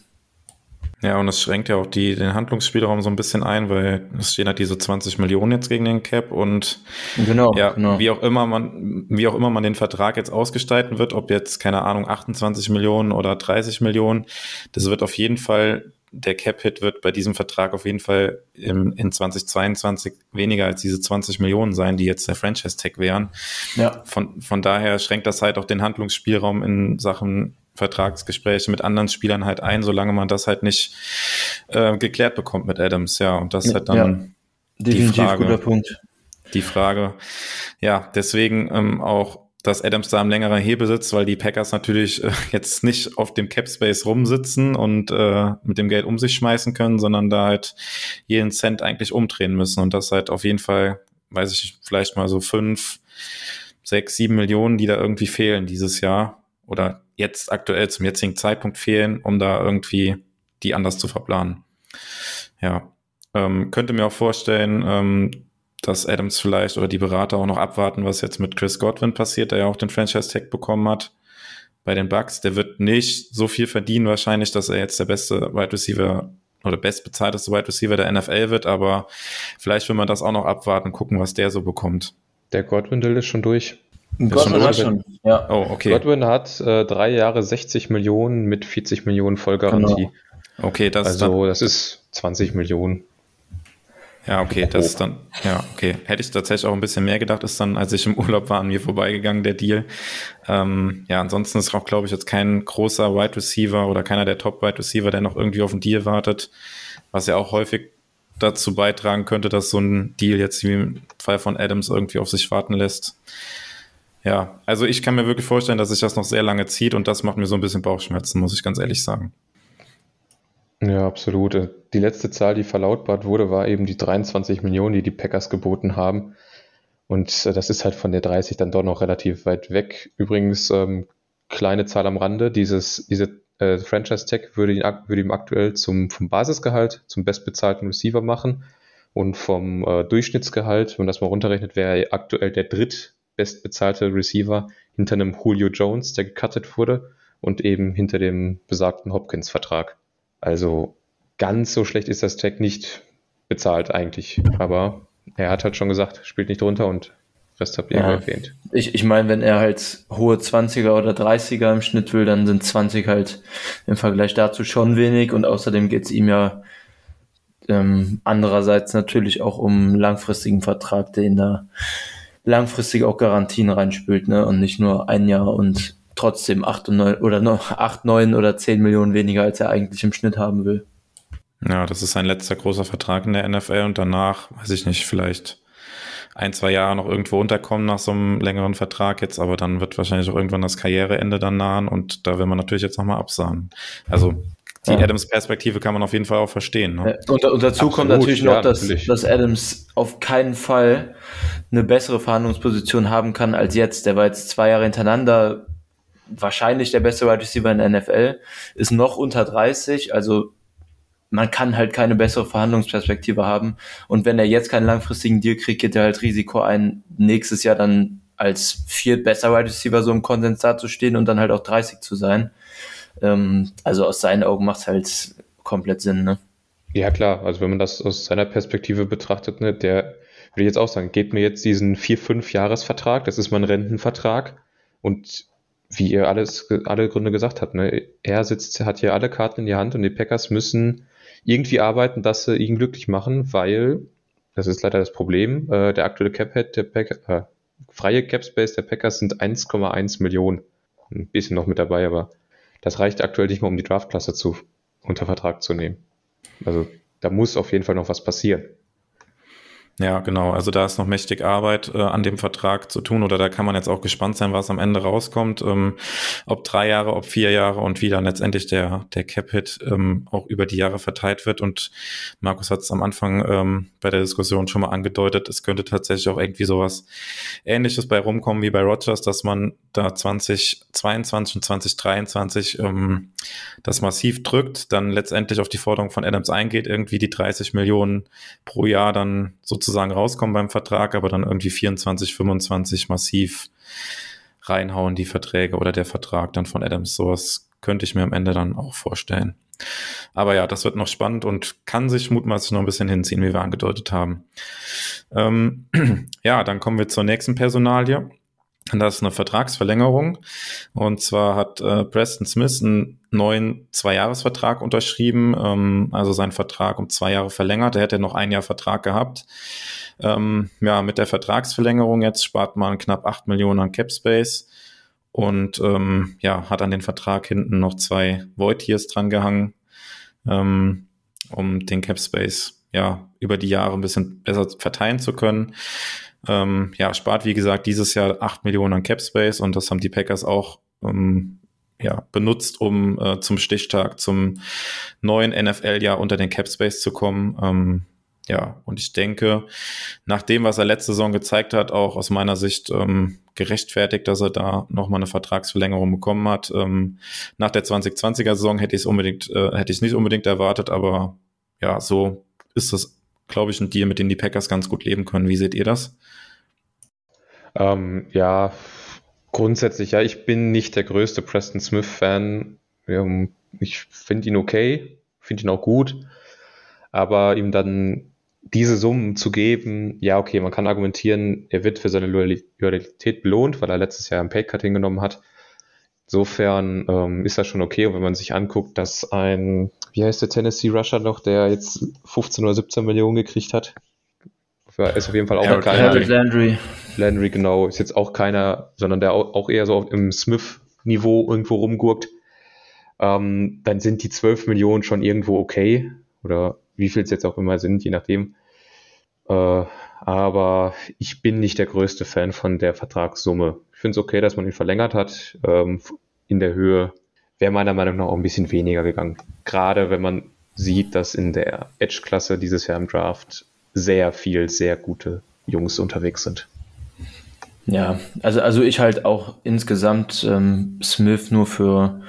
Ja, und es schränkt ja auch die, den Handlungsspielraum so ein bisschen ein, weil es stehen halt diese 20 Millionen jetzt gegen den Cap und genau, ja, genau. wie auch immer man, wie auch immer man den Vertrag jetzt ausgestalten wird, ob jetzt, keine Ahnung, 28 Millionen oder 30 Millionen, das wird auf jeden Fall der Cap-Hit wird bei diesem Vertrag auf jeden Fall im, in 2022 weniger als diese 20 Millionen sein, die jetzt der Franchise-Tag wären. Ja. Von, von daher schränkt das halt auch den Handlungsspielraum in Sachen Vertragsgespräche mit anderen Spielern halt ein, solange man das halt nicht äh, geklärt bekommt mit Adams. Ja, und das ist halt dann ja, die Frage. Guter Punkt. Die Frage. Ja, deswegen ähm, auch dass Adams da am längeren Hebel sitzt, weil die Packers natürlich äh, jetzt nicht auf dem Cap Space rumsitzen und äh, mit dem Geld um sich schmeißen können, sondern da halt jeden Cent eigentlich umdrehen müssen und das halt auf jeden Fall, weiß ich, vielleicht mal so fünf, sechs, sieben Millionen, die da irgendwie fehlen dieses Jahr oder jetzt aktuell zum jetzigen Zeitpunkt fehlen, um da irgendwie die anders zu verplanen. Ja, ähm, könnte mir auch vorstellen, ähm, dass Adams vielleicht oder die Berater auch noch abwarten, was jetzt mit Chris Godwin passiert, der ja auch den Franchise-Tag bekommen hat bei den Bucks. Der wird nicht so viel verdienen wahrscheinlich, dass er jetzt der beste Wide Receiver oder bestbezahlteste Wide Receiver der NFL wird, aber vielleicht will man das auch noch abwarten, gucken, was der so bekommt. Der Godwin-Deal ist schon durch. Godwin hat schon, ja. Oh, okay. Godwin hat äh, drei Jahre 60 Millionen mit 40 Millionen Vollgarantie. Genau. Okay, das also, das ist 20 Millionen. Ja, okay, das ist dann, ja, okay. Hätte ich tatsächlich auch ein bisschen mehr gedacht, ist dann, als ich im Urlaub war, an mir vorbeigegangen, der Deal. Ähm, ja, ansonsten ist auch, glaube ich, jetzt kein großer Wide Receiver oder keiner der Top-Wide Receiver, der noch irgendwie auf einen Deal wartet, was ja auch häufig dazu beitragen könnte, dass so ein Deal jetzt wie im Fall von Adams irgendwie auf sich warten lässt. Ja, also ich kann mir wirklich vorstellen, dass sich das noch sehr lange zieht und das macht mir so ein bisschen Bauchschmerzen, muss ich ganz ehrlich sagen. Ja, absolut. Äh, die letzte Zahl, die verlautbart wurde, war eben die 23 Millionen, die die Packers geboten haben. Und äh, das ist halt von der 30 dann doch noch relativ weit weg. Übrigens, ähm, kleine Zahl am Rande, dieses, diese äh, Franchise Tag würde ihn, würde ihm aktuell zum, vom Basisgehalt zum bestbezahlten Receiver machen. Und vom äh, Durchschnittsgehalt, wenn man das mal runterrechnet, wäre er aktuell der drittbestbezahlte Receiver hinter einem Julio Jones, der gecuttet wurde, und eben hinter dem besagten Hopkins-Vertrag. Also ganz so schlecht ist das Tag nicht bezahlt eigentlich. Aber er hat halt schon gesagt, spielt nicht drunter und Rest habt ihr ja, erwähnt. Ich, ich meine, wenn er halt hohe 20er oder 30er im Schnitt will, dann sind 20 halt im Vergleich dazu schon wenig und außerdem geht es ihm ja ähm, andererseits natürlich auch um langfristigen Vertrag, der ihn da langfristig auch Garantien reinspült, ne? Und nicht nur ein Jahr und trotzdem acht und neun oder noch acht, neun oder zehn Millionen weniger, als er eigentlich im Schnitt haben will. Ja, das ist sein letzter großer Vertrag in der NFL und danach, weiß ich nicht, vielleicht ein, zwei Jahre noch irgendwo unterkommen nach so einem längeren Vertrag jetzt, aber dann wird wahrscheinlich auch irgendwann das Karriereende dann nahen und da will man natürlich jetzt nochmal absahen. Also die ja. Adams-Perspektive kann man auf jeden Fall auch verstehen. Ne? Und, und, dazu Absolut, kommt natürlich noch, dass, natürlich. dass Adams auf keinen Fall eine bessere Verhandlungsposition haben kann als jetzt. Der war jetzt zwei Jahre hintereinander wahrscheinlich der beste Wide Receiver in der NFL, ist noch unter 30, also man kann halt keine bessere Verhandlungsperspektive haben. Und wenn er jetzt keinen langfristigen Deal kriegt, geht er halt Risiko ein, nächstes Jahr dann als viert besser Wide Receiver so im Konsens dazustehen und dann halt auch 30 zu sein. Ähm, also aus seinen Augen macht es halt komplett Sinn, ne? Ja, klar. Also wenn man das aus seiner Perspektive betrachtet, ne, der würde ich jetzt auch sagen, gebt mir jetzt diesen vier, fünf Jahresvertrag, das ist mein Rentenvertrag und wie ihr alles, alle Gründe gesagt habt, ne, er sitzt, hat hier alle Karten in die Hand und die Packers müssen irgendwie arbeiten, dass sie ihn glücklich machen, weil, das ist leider das Problem, äh, der aktuelle Cap-Head der Packers, äh, freie Cap-Space der Packers sind 1,1 Millionen. Ein bisschen noch mit dabei, aber das reicht aktuell nicht mal, um die Draftklasse zu, unter Vertrag zu nehmen. Also da muss auf jeden Fall noch was passieren. Ja, genau. Also da ist noch mächtig Arbeit äh, an dem Vertrag zu tun oder da kann man jetzt auch gespannt sein, was am Ende rauskommt. Ähm, ob drei Jahre, ob vier Jahre und wie dann letztendlich der, der Cap-Hit ähm, auch über die Jahre verteilt wird. Und Markus hat es am Anfang ähm, bei der Diskussion schon mal angedeutet, es könnte tatsächlich auch irgendwie sowas ähnliches bei rumkommen wie bei Rogers, dass man da 2022 und 2023 ähm, das massiv drückt, dann letztendlich auf die Forderung von Adams eingeht, irgendwie die 30 Millionen pro Jahr dann sozusagen sozusagen rauskommen beim Vertrag, aber dann irgendwie 24, 25 massiv reinhauen, die Verträge oder der Vertrag dann von Adams. Sowas könnte ich mir am Ende dann auch vorstellen. Aber ja, das wird noch spannend und kann sich mutmaßlich noch ein bisschen hinziehen, wie wir angedeutet haben. Ähm, ja, dann kommen wir zur nächsten Personalie. Das ist eine Vertragsverlängerung. Und zwar hat äh, Preston Smith einen neuen Zweijahresvertrag unterschrieben, ähm, also seinen Vertrag um zwei Jahre verlängert. Er hätte noch ein Jahr Vertrag gehabt. Ähm, ja, mit der Vertragsverlängerung jetzt spart man knapp acht Millionen an Cap Space und ähm, ja, hat an den Vertrag hinten noch zwei Void Years dran gehangen, ähm, um den Cap Space ja über die Jahre ein bisschen besser verteilen zu können. Ähm, ja, spart wie gesagt dieses Jahr 8 Millionen an Cap Space und das haben die Packers auch ähm, ja, benutzt, um äh, zum Stichtag, zum neuen NFL-Jahr unter den Cap Space zu kommen. Ähm, ja, und ich denke, nach dem, was er letzte Saison gezeigt hat, auch aus meiner Sicht ähm, gerechtfertigt, dass er da nochmal eine Vertragsverlängerung bekommen hat. Ähm, nach der 2020er Saison hätte ich es unbedingt, äh, hätte ich es nicht unbedingt erwartet, aber ja, so ist das glaube ich, ein Deal, mit dem die Packers ganz gut leben können. Wie seht ihr das? Ähm, ja, grundsätzlich, ja, ich bin nicht der größte Preston Smith-Fan. Ähm, ich finde ihn okay, finde ihn auch gut, aber ihm dann diese Summen zu geben, ja, okay, man kann argumentieren, er wird für seine Loyalität belohnt, weil er letztes Jahr ein Paycut hingenommen hat. Insofern ähm, ist das schon okay. Und wenn man sich anguckt, dass ein, wie heißt der Tennessee Rusher noch, der jetzt 15 oder 17 Millionen gekriegt hat, ist auf jeden Fall auch Eric keiner. Eric Landry. Landry, genau, ist jetzt auch keiner, sondern der auch eher so im Smith-Niveau irgendwo rumgurkt. Ähm, dann sind die 12 Millionen schon irgendwo okay. Oder wie viel es jetzt auch immer sind, je nachdem. Äh, aber ich bin nicht der größte Fan von der Vertragssumme. Ich finde es okay, dass man ihn verlängert hat. Ähm, in der Höhe wäre meiner Meinung nach auch ein bisschen weniger gegangen. Gerade wenn man sieht, dass in der Edge-Klasse dieses Jahr im Draft sehr viel, sehr gute Jungs unterwegs sind. Ja, also, also ich halt auch insgesamt ähm, Smith nur für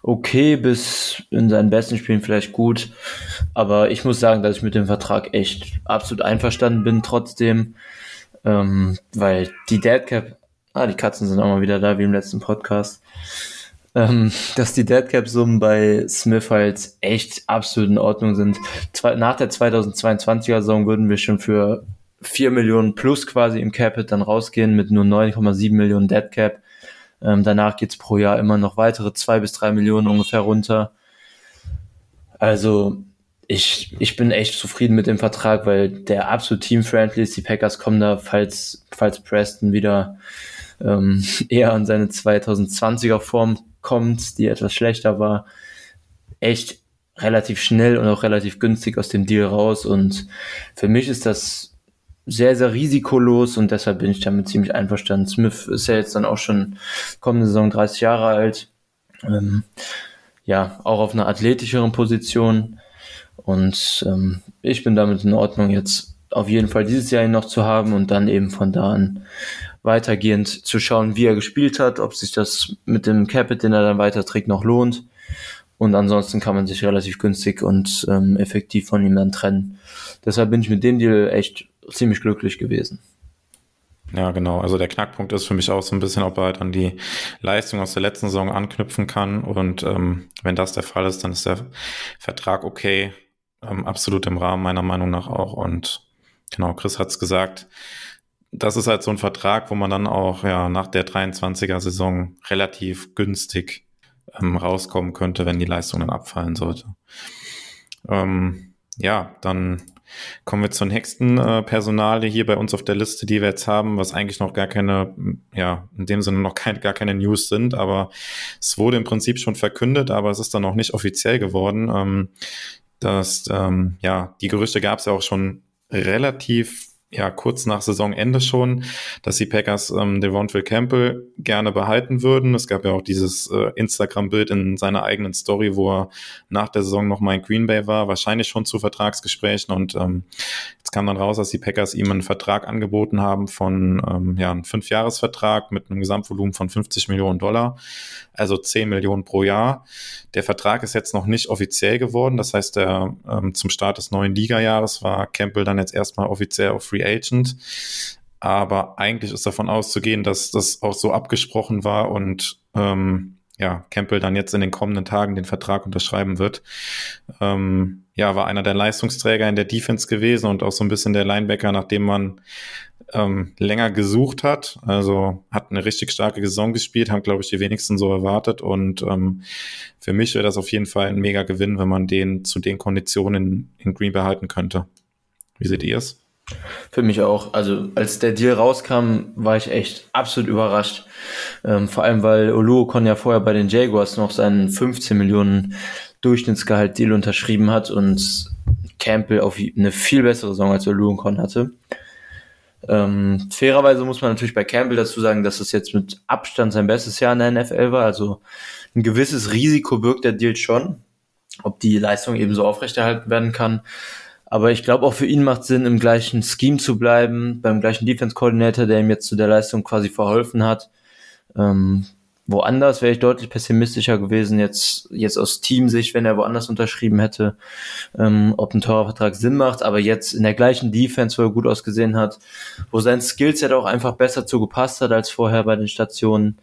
okay bis in seinen besten Spielen vielleicht gut. Aber ich muss sagen, dass ich mit dem Vertrag echt absolut einverstanden bin trotzdem. Ähm, weil die Deadcap, ah, die Katzen sind auch mal wieder da, wie im letzten Podcast. Ähm, dass die Deadcap-Summen bei Smith halt echt absolut in Ordnung sind. Nach der 2022er-Saison würden wir schon für 4 Millionen plus quasi im Capit dann rausgehen mit nur 9,7 Millionen Dead Cap. Ähm, danach geht's pro Jahr immer noch weitere 2 bis 3 Millionen ungefähr runter. Also ich, ich bin echt zufrieden mit dem Vertrag, weil der absolut team-friendly ist. Die Packers kommen da, falls, falls Preston wieder ähm, eher an seine 2020er Form kommt, die etwas schlechter war, echt relativ schnell und auch relativ günstig aus dem Deal raus. Und für mich ist das sehr, sehr risikolos und deshalb bin ich damit ziemlich einverstanden. Smith ist ja jetzt dann auch schon kommende Saison 30 Jahre alt. Ähm, ja, auch auf einer athletischeren Position. Und ähm, ich bin damit in Ordnung, jetzt auf jeden Fall dieses Jahr ihn noch zu haben und dann eben von da an weitergehend zu schauen, wie er gespielt hat, ob sich das mit dem Capit, den er dann weiterträgt, noch lohnt. Und ansonsten kann man sich relativ günstig und ähm, effektiv von ihm dann trennen. Deshalb bin ich mit dem Deal echt ziemlich glücklich gewesen. Ja, genau. Also der Knackpunkt ist für mich auch so ein bisschen, ob er halt an die Leistung aus der letzten Saison anknüpfen kann. Und ähm, wenn das der Fall ist, dann ist der Vertrag okay. Ähm, absolut im Rahmen meiner Meinung nach auch. Und genau, Chris hat's gesagt. Das ist halt so ein Vertrag, wo man dann auch ja nach der 23er Saison relativ günstig ähm, rauskommen könnte, wenn die Leistung dann abfallen sollte. Ähm, ja, dann Kommen wir zur nächsten äh, Personale hier bei uns auf der Liste, die wir jetzt haben, was eigentlich noch gar keine, ja, in dem Sinne noch kein, gar keine News sind, aber es wurde im Prinzip schon verkündet, aber es ist dann noch nicht offiziell geworden. Ähm, dass, ähm, ja, die Gerüchte gab es ja auch schon relativ ja kurz nach Saisonende schon, dass die Packers ähm, Devontville Campbell gerne behalten würden. Es gab ja auch dieses äh, Instagram-Bild in seiner eigenen Story, wo er nach der Saison noch mal in Green Bay war, wahrscheinlich schon zu Vertragsgesprächen. Und ähm, jetzt kam dann raus, dass die Packers ihm einen Vertrag angeboten haben von ähm, ja, einem Fünfjahresvertrag mit einem Gesamtvolumen von 50 Millionen Dollar, also 10 Millionen pro Jahr. Der Vertrag ist jetzt noch nicht offiziell geworden. Das heißt, der, ähm, zum Start des neuen Liga-Jahres war Campbell dann jetzt erstmal offiziell auf Free Agent. Aber eigentlich ist davon auszugehen, dass das auch so abgesprochen war und ähm, ja, Campbell dann jetzt in den kommenden Tagen den Vertrag unterschreiben wird. Ähm, ja, war einer der Leistungsträger in der Defense gewesen und auch so ein bisschen der Linebacker, nachdem man ähm, länger gesucht hat. Also hat eine richtig starke Saison gespielt, haben, glaube ich, die wenigsten so erwartet. Und ähm, für mich wäre das auf jeden Fall ein mega Gewinn, wenn man den zu den Konditionen in, in Green behalten könnte. Wie seht ihr es? Für mich auch. Also als der Deal rauskam, war ich echt absolut überrascht. Ähm, vor allem, weil Oluokon ja vorher bei den Jaguars noch seinen 15 Millionen Durchschnittsgehalt Deal unterschrieben hat und Campbell auf eine viel bessere Saison als Oluokon hatte. Ähm, fairerweise muss man natürlich bei Campbell dazu sagen, dass es jetzt mit Abstand sein bestes Jahr in der NFL war. Also ein gewisses Risiko birgt der Deal schon, ob die Leistung eben so aufrechterhalten werden kann. Aber ich glaube auch für ihn macht Sinn, im gleichen Scheme zu bleiben, beim gleichen Defense Coordinator, der ihm jetzt zu der Leistung quasi verholfen hat. Ähm, woanders wäre ich deutlich pessimistischer gewesen, jetzt, jetzt aus Teamsicht, wenn er woanders unterschrieben hätte, ähm, ob ein teurer Vertrag Sinn macht. Aber jetzt in der gleichen Defense, wo er gut ausgesehen hat, wo sein Skillset auch einfach besser zugepasst hat als vorher bei den Stationen,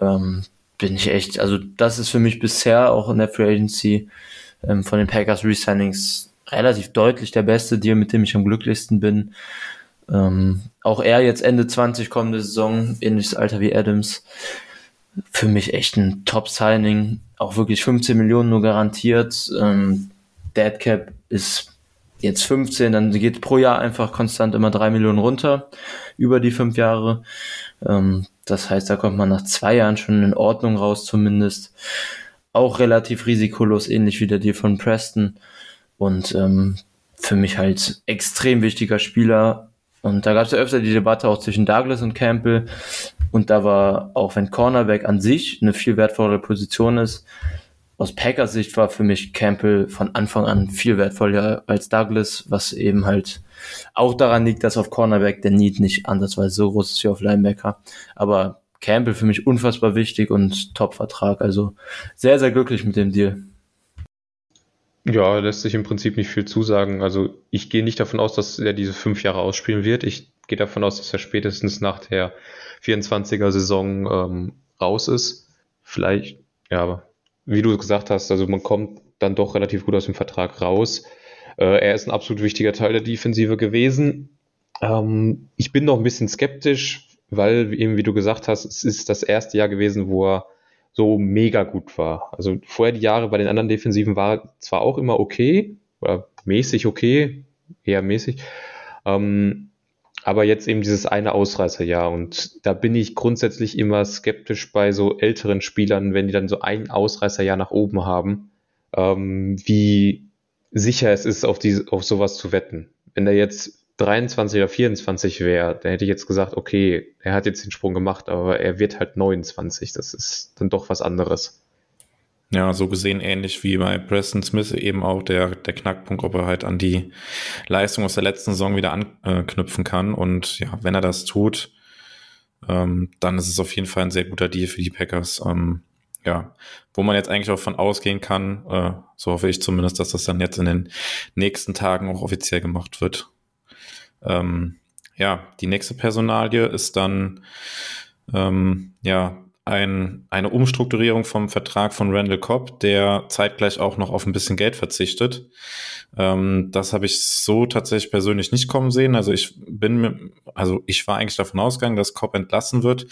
ähm, bin ich echt, also das ist für mich bisher auch in der Free Agency ähm, von den Packers Resignings relativ deutlich der beste Deal, mit dem ich am glücklichsten bin. Ähm, auch er jetzt Ende 20 kommende Saison, ähnliches Alter wie Adams. Für mich echt ein Top-Signing. Auch wirklich 15 Millionen nur garantiert. Ähm, Dead Cap ist jetzt 15, dann geht pro Jahr einfach konstant immer 3 Millionen runter über die fünf Jahre. Ähm, das heißt, da kommt man nach zwei Jahren schon in Ordnung raus zumindest. Auch relativ risikolos, ähnlich wie der Deal von Preston. Und ähm, für mich halt extrem wichtiger Spieler. Und da gab es ja öfter die Debatte auch zwischen Douglas und Campbell. Und da war, auch wenn Cornerback an sich eine viel wertvollere Position ist, aus Packers Sicht war für mich Campbell von Anfang an viel wertvoller als Douglas, was eben halt auch daran liegt, dass auf Cornerback der Need nicht ansatzweise so groß ist wie auf Linebacker. Aber Campbell für mich unfassbar wichtig und Top-Vertrag. Also sehr, sehr glücklich mit dem Deal. Ja, lässt sich im Prinzip nicht viel zusagen. Also ich gehe nicht davon aus, dass er diese fünf Jahre ausspielen wird. Ich gehe davon aus, dass er spätestens nach der 24er Saison ähm, raus ist. Vielleicht, ja, wie du gesagt hast, also man kommt dann doch relativ gut aus dem Vertrag raus. Äh, er ist ein absolut wichtiger Teil der Defensive gewesen. Ähm, ich bin noch ein bisschen skeptisch, weil eben, wie du gesagt hast, es ist das erste Jahr gewesen, wo er so mega gut war. Also vorher die Jahre bei den anderen Defensiven war zwar auch immer okay, oder mäßig okay, eher mäßig, ähm, aber jetzt eben dieses eine Ausreißerjahr und da bin ich grundsätzlich immer skeptisch bei so älteren Spielern, wenn die dann so ein Ausreißerjahr nach oben haben, ähm, wie sicher es ist, auf, diese, auf sowas zu wetten. Wenn er jetzt 23 oder 24 wäre, dann hätte ich jetzt gesagt, okay, er hat jetzt den Sprung gemacht, aber er wird halt 29. Das ist dann doch was anderes. Ja, so gesehen ähnlich wie bei Preston Smith eben auch der, der Knackpunkt, ob er halt an die Leistung aus der letzten Saison wieder anknüpfen kann. Und ja, wenn er das tut, ähm, dann ist es auf jeden Fall ein sehr guter Deal für die Packers. Ähm, ja, wo man jetzt eigentlich auch von ausgehen kann, äh, so hoffe ich zumindest, dass das dann jetzt in den nächsten Tagen auch offiziell gemacht wird. Ähm, ja, die nächste Personalie ist dann ähm, ja ein, eine Umstrukturierung vom Vertrag von Randall Cobb, der zeitgleich auch noch auf ein bisschen Geld verzichtet. Ähm, das habe ich so tatsächlich persönlich nicht kommen sehen. Also ich bin, also ich war eigentlich davon ausgegangen, dass Cobb entlassen wird.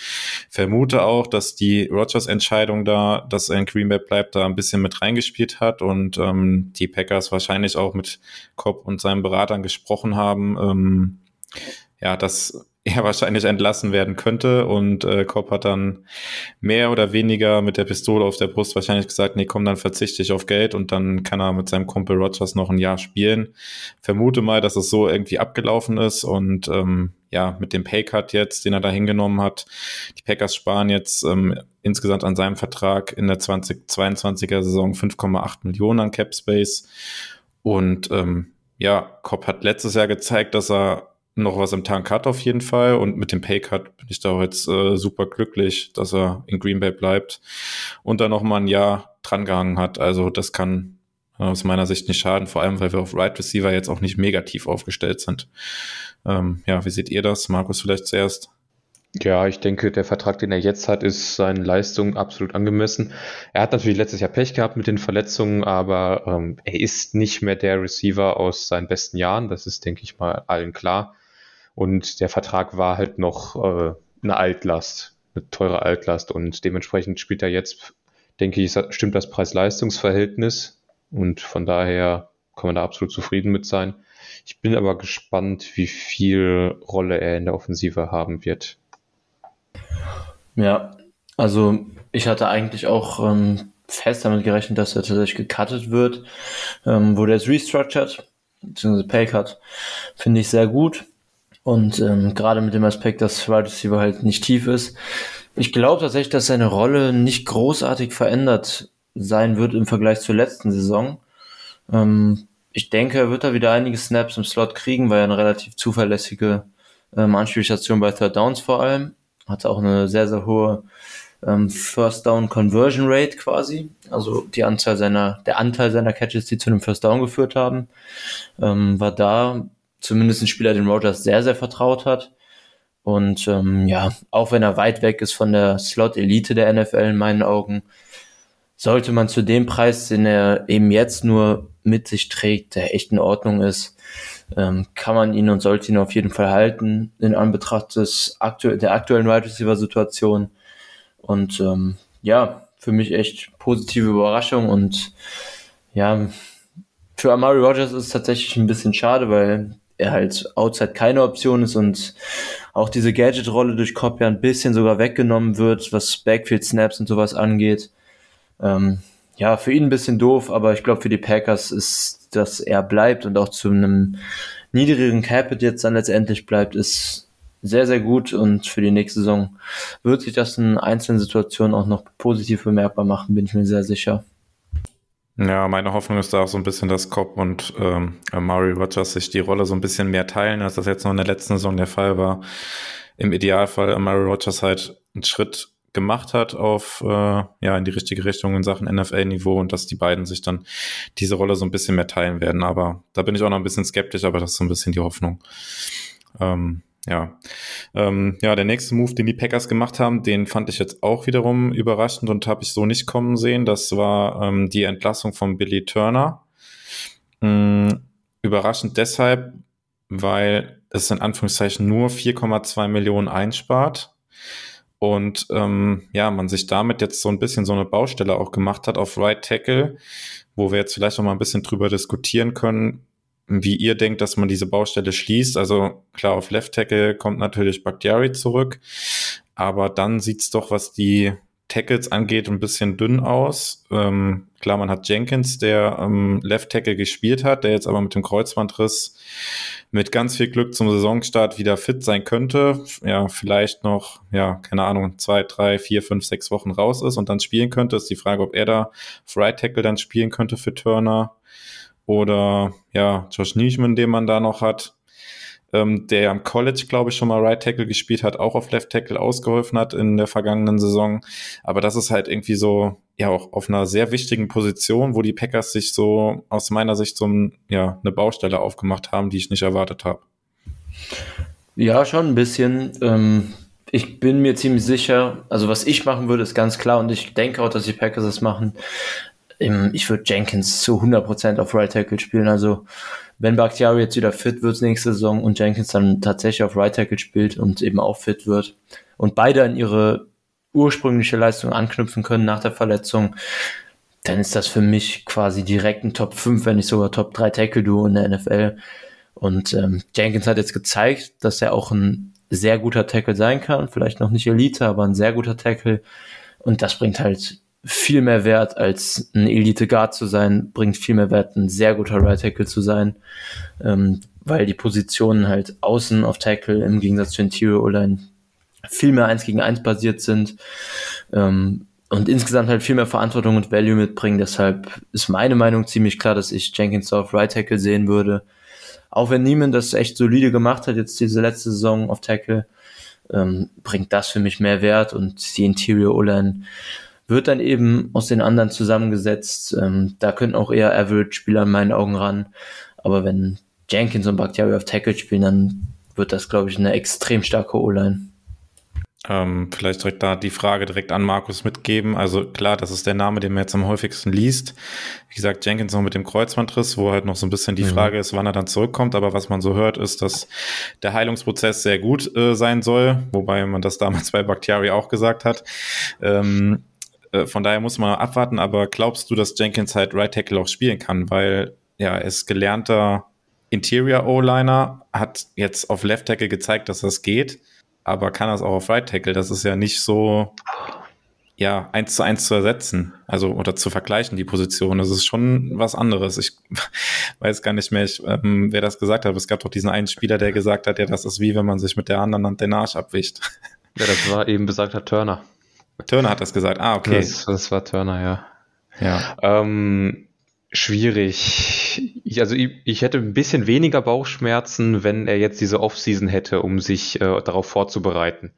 Vermute auch, dass die Rogers-Entscheidung da, dass er in Green Bay bleibt, da ein bisschen mit reingespielt hat und ähm, die Packers wahrscheinlich auch mit Cobb und seinen Beratern gesprochen haben. Ähm, ja, dass er wahrscheinlich entlassen werden könnte. Und äh, Kopp hat dann mehr oder weniger mit der Pistole auf der Brust wahrscheinlich gesagt, nee, komm, dann verzichte ich auf Geld und dann kann er mit seinem Kumpel Rogers noch ein Jahr spielen. Vermute mal, dass es so irgendwie abgelaufen ist und ähm, ja, mit dem Paycut jetzt, den er da hingenommen hat, die Packers sparen jetzt ähm, insgesamt an seinem Vertrag in der 2022er Saison 5,8 Millionen an Cap Space. Und ähm, ja, Kopp hat letztes Jahr gezeigt, dass er noch was im Tank hat auf jeden Fall. Und mit dem Paycut bin ich da auch jetzt äh, super glücklich, dass er in Green Bay bleibt und da noch mal ein Jahr drangehangen hat. Also das kann äh, aus meiner Sicht nicht schaden, vor allem weil wir auf Right Receiver jetzt auch nicht negativ aufgestellt sind. Ähm, ja, wie seht ihr das? Markus vielleicht zuerst. Ja, ich denke, der Vertrag, den er jetzt hat, ist seinen Leistungen absolut angemessen. Er hat natürlich letztes Jahr Pech gehabt mit den Verletzungen, aber ähm, er ist nicht mehr der Receiver aus seinen besten Jahren. Das ist, denke ich mal, allen klar. Und der Vertrag war halt noch äh, eine Altlast, eine teure Altlast. Und dementsprechend spielt er jetzt, denke ich, stimmt das Preis-Leistungs-Verhältnis. Und von daher kann man da absolut zufrieden mit sein. Ich bin aber gespannt, wie viel Rolle er in der Offensive haben wird. Ja, also ich hatte eigentlich auch ähm, fest damit gerechnet, dass er tatsächlich gecuttet wird. Ähm, wurde jetzt restructured, beziehungsweise Paycut, finde ich sehr gut. Und ähm, gerade mit dem Aspekt, dass Wide Receiver halt nicht tief ist. Ich glaube tatsächlich, dass seine Rolle nicht großartig verändert sein wird im Vergleich zur letzten Saison. Ähm, ich denke, er wird da wieder einige Snaps im Slot kriegen, weil er eine relativ zuverlässige ähm, Anspielstation bei Third Downs vor allem. Hat auch eine sehr, sehr hohe ähm, First Down Conversion Rate quasi. Also die Anzahl seiner, der Anteil seiner Catches, die zu einem First Down geführt haben, ähm, war da zumindest ein Spieler, den Rogers sehr, sehr vertraut hat. Und ähm, ja, auch wenn er weit weg ist von der Slot-Elite der NFL in meinen Augen, sollte man zu dem Preis, den er eben jetzt nur mit sich trägt, der echt in Ordnung ist, ähm, kann man ihn und sollte ihn auf jeden Fall halten in Anbetracht des aktu der aktuellen Wide Receiver Situation. Und ähm, ja, für mich echt positive Überraschung und ja, für Amari Rogers ist es tatsächlich ein bisschen schade, weil er halt outside keine Option ist und auch diese Gadget-Rolle durch Cobb ja ein bisschen sogar weggenommen wird, was Backfield-Snaps und sowas angeht. Ähm, ja, für ihn ein bisschen doof, aber ich glaube, für die Packers ist, dass er bleibt und auch zu einem niedrigeren Capit jetzt dann letztendlich bleibt, ist sehr, sehr gut und für die nächste Saison wird sich das in einzelnen Situationen auch noch positiv bemerkbar machen, bin ich mir sehr sicher. Ja, meine Hoffnung ist da auch so ein bisschen, dass Cobb und ähm, Murray Rogers sich die Rolle so ein bisschen mehr teilen, als das jetzt noch in der letzten Saison der Fall war. Im Idealfall Murray Rogers halt einen Schritt gemacht hat auf äh, ja in die richtige Richtung in Sachen NFL-Niveau und dass die beiden sich dann diese Rolle so ein bisschen mehr teilen werden. Aber da bin ich auch noch ein bisschen skeptisch, aber das ist so ein bisschen die Hoffnung. Ähm, ja. Ähm, ja, der nächste Move, den die Packers gemacht haben, den fand ich jetzt auch wiederum überraschend und habe ich so nicht kommen sehen. Das war ähm, die Entlassung von Billy Turner. Ähm, überraschend deshalb, weil es in Anführungszeichen nur 4,2 Millionen einspart. Und ähm, ja, man sich damit jetzt so ein bisschen so eine Baustelle auch gemacht hat auf Right Tackle, wo wir jetzt vielleicht noch mal ein bisschen drüber diskutieren können, wie ihr denkt, dass man diese Baustelle schließt. Also klar, auf Left Tackle kommt natürlich Bakhtiari zurück, aber dann sieht's doch, was die Tackles angeht, ein bisschen dünn aus. Ähm, klar, man hat Jenkins, der ähm, Left Tackle gespielt hat, der jetzt aber mit dem Kreuzbandriss mit ganz viel Glück zum Saisonstart wieder fit sein könnte. Ja, vielleicht noch, ja, keine Ahnung, zwei, drei, vier, fünf, sechs Wochen raus ist und dann spielen könnte. Ist die Frage, ob er da auf Right Tackle dann spielen könnte für Turner oder ja, Josh Nischman, den man da noch hat, ähm, der am College, glaube ich, schon mal Right Tackle gespielt hat, auch auf Left Tackle ausgeholfen hat in der vergangenen Saison. Aber das ist halt irgendwie so, ja, auch auf einer sehr wichtigen Position, wo die Packers sich so aus meiner Sicht so ja, eine Baustelle aufgemacht haben, die ich nicht erwartet habe. Ja, schon ein bisschen. Ähm, ich bin mir ziemlich sicher, also was ich machen würde, ist ganz klar und ich denke auch, dass die Packers das machen ich würde Jenkins zu 100% auf Right Tackle spielen. Also wenn Bakhtiari jetzt wieder fit wird nächste Saison und Jenkins dann tatsächlich auf Right Tackle spielt und eben auch fit wird und beide an ihre ursprüngliche Leistung anknüpfen können nach der Verletzung, dann ist das für mich quasi direkt ein Top 5, wenn nicht sogar Top 3 Tackle-Duo in der NFL. Und ähm, Jenkins hat jetzt gezeigt, dass er auch ein sehr guter Tackle sein kann. Vielleicht noch nicht Elite, aber ein sehr guter Tackle. Und das bringt halt viel mehr Wert als ein Elite Guard zu sein, bringt viel mehr Wert, ein sehr guter Right Tackle zu sein, ähm, weil die Positionen halt außen auf Tackle im Gegensatz zu Interior O-Line viel mehr eins gegen eins basiert sind ähm, und insgesamt halt viel mehr Verantwortung und Value mitbringen. Deshalb ist meine Meinung ziemlich klar, dass ich Jenkins auf Right Tackle sehen würde. Auch wenn Neiman das echt solide gemacht hat, jetzt diese letzte Saison auf Tackle, ähm, bringt das für mich mehr Wert und die Interior O-Line wird dann eben aus den anderen zusammengesetzt. Ähm, da könnten auch eher Average-Spieler in meinen Augen ran. Aber wenn Jenkins und Bakhtiari auf Tackle spielen, dann wird das, glaube ich, eine extrem starke O-Line. Ähm, vielleicht direkt da die Frage direkt an Markus mitgeben. Also klar, das ist der Name, den man jetzt am häufigsten liest. Wie gesagt, Jenkins noch mit dem Kreuzbandriss, wo halt noch so ein bisschen die mhm. Frage ist, wann er dann zurückkommt. Aber was man so hört, ist, dass der Heilungsprozess sehr gut äh, sein soll, wobei man das damals bei Bakhtiari auch gesagt hat. Ähm, äh, von daher muss man abwarten, aber glaubst du, dass Jenkins halt Right Tackle auch spielen kann? Weil ja, er ist gelernter Interior O-Liner, hat jetzt auf Left Tackle gezeigt, dass das geht, aber kann das auch auf Right Tackle? Das ist ja nicht so ja, eins zu eins zu ersetzen, also oder zu vergleichen, die Position. Das ist schon was anderes. Ich weiß gar nicht mehr, ich, ähm, wer das gesagt hat, aber es gab doch diesen einen Spieler, der gesagt hat, ja, das ist wie wenn man sich mit der anderen Hand den Arsch abwischt. Ja, das war eben besagter Turner. Turner hat das gesagt. Ah, okay. Das, das war Turner, ja. Ja. Ähm, schwierig. Ich, also ich, ich, hätte ein bisschen weniger Bauchschmerzen, wenn er jetzt diese Offseason hätte, um sich äh, darauf vorzubereiten.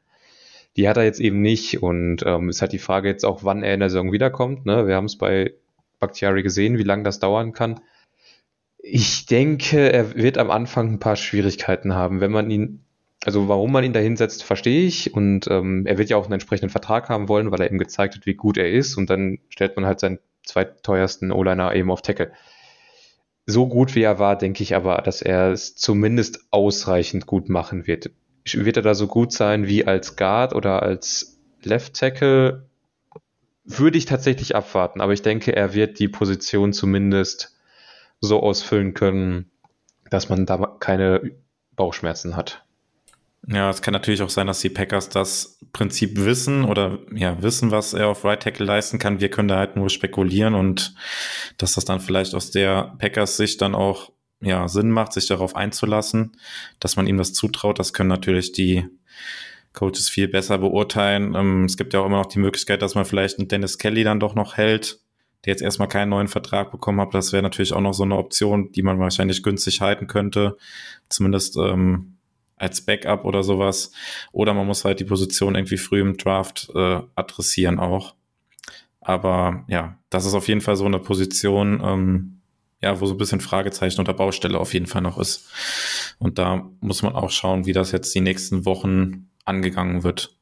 Die hat er jetzt eben nicht und ähm, es hat die Frage jetzt auch, wann er in der Saison wiederkommt. Ne? Wir haben es bei Bakhtiari gesehen, wie lange das dauern kann. Ich denke, er wird am Anfang ein paar Schwierigkeiten haben, wenn man ihn also warum man ihn da hinsetzt, verstehe ich. Und ähm, er wird ja auch einen entsprechenden Vertrag haben wollen, weil er eben gezeigt hat, wie gut er ist. Und dann stellt man halt seinen zweiteuersten O-Liner eben auf Tackle. So gut wie er war, denke ich aber, dass er es zumindest ausreichend gut machen wird. Wird er da so gut sein wie als Guard oder als Left Tackle? Würde ich tatsächlich abwarten, aber ich denke, er wird die Position zumindest so ausfüllen können, dass man da keine Bauchschmerzen hat. Ja, es kann natürlich auch sein, dass die Packers das Prinzip wissen oder ja, wissen, was er auf Right Tackle leisten kann. Wir können da halt nur spekulieren und dass das dann vielleicht aus der Packers Sicht dann auch ja, Sinn macht, sich darauf einzulassen, dass man ihm das zutraut. Das können natürlich die Coaches viel besser beurteilen. Ähm, es gibt ja auch immer noch die Möglichkeit, dass man vielleicht einen Dennis Kelly dann doch noch hält, der jetzt erstmal keinen neuen Vertrag bekommen hat. Das wäre natürlich auch noch so eine Option, die man wahrscheinlich günstig halten könnte. Zumindest ähm, als Backup oder sowas. Oder man muss halt die Position irgendwie früh im Draft äh, adressieren auch. Aber ja, das ist auf jeden Fall so eine Position, ähm, ja, wo so ein bisschen Fragezeichen unter Baustelle auf jeden Fall noch ist. Und da muss man auch schauen, wie das jetzt die nächsten Wochen angegangen wird.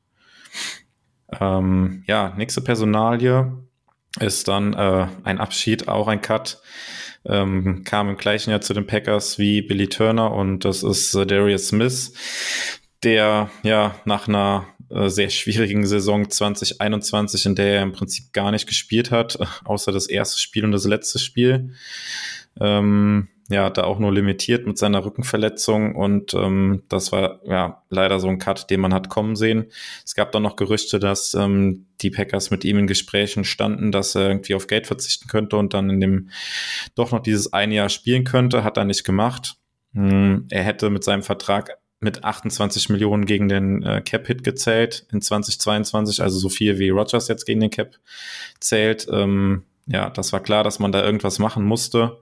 Ähm, ja, nächste Personalie ist dann äh, ein Abschied, auch ein Cut. Ähm, kam im gleichen Jahr zu den Packers wie Billy Turner und das ist äh, Darius Smith, der ja nach einer äh, sehr schwierigen Saison 2021, in der er im Prinzip gar nicht gespielt hat, außer das erste Spiel und das letzte Spiel, ähm, ja, da auch nur limitiert mit seiner Rückenverletzung und ähm, das war ja leider so ein Cut, den man hat kommen sehen. Es gab dann noch Gerüchte, dass ähm, die Packers mit ihm in Gesprächen standen, dass er irgendwie auf Geld verzichten könnte und dann in dem doch noch dieses eine Jahr spielen könnte, hat er nicht gemacht. Hm, er hätte mit seinem Vertrag mit 28 Millionen gegen den äh, Cap-Hit gezählt in 2022, also so viel wie Rogers jetzt gegen den Cap zählt. Ähm, ja, das war klar, dass man da irgendwas machen musste.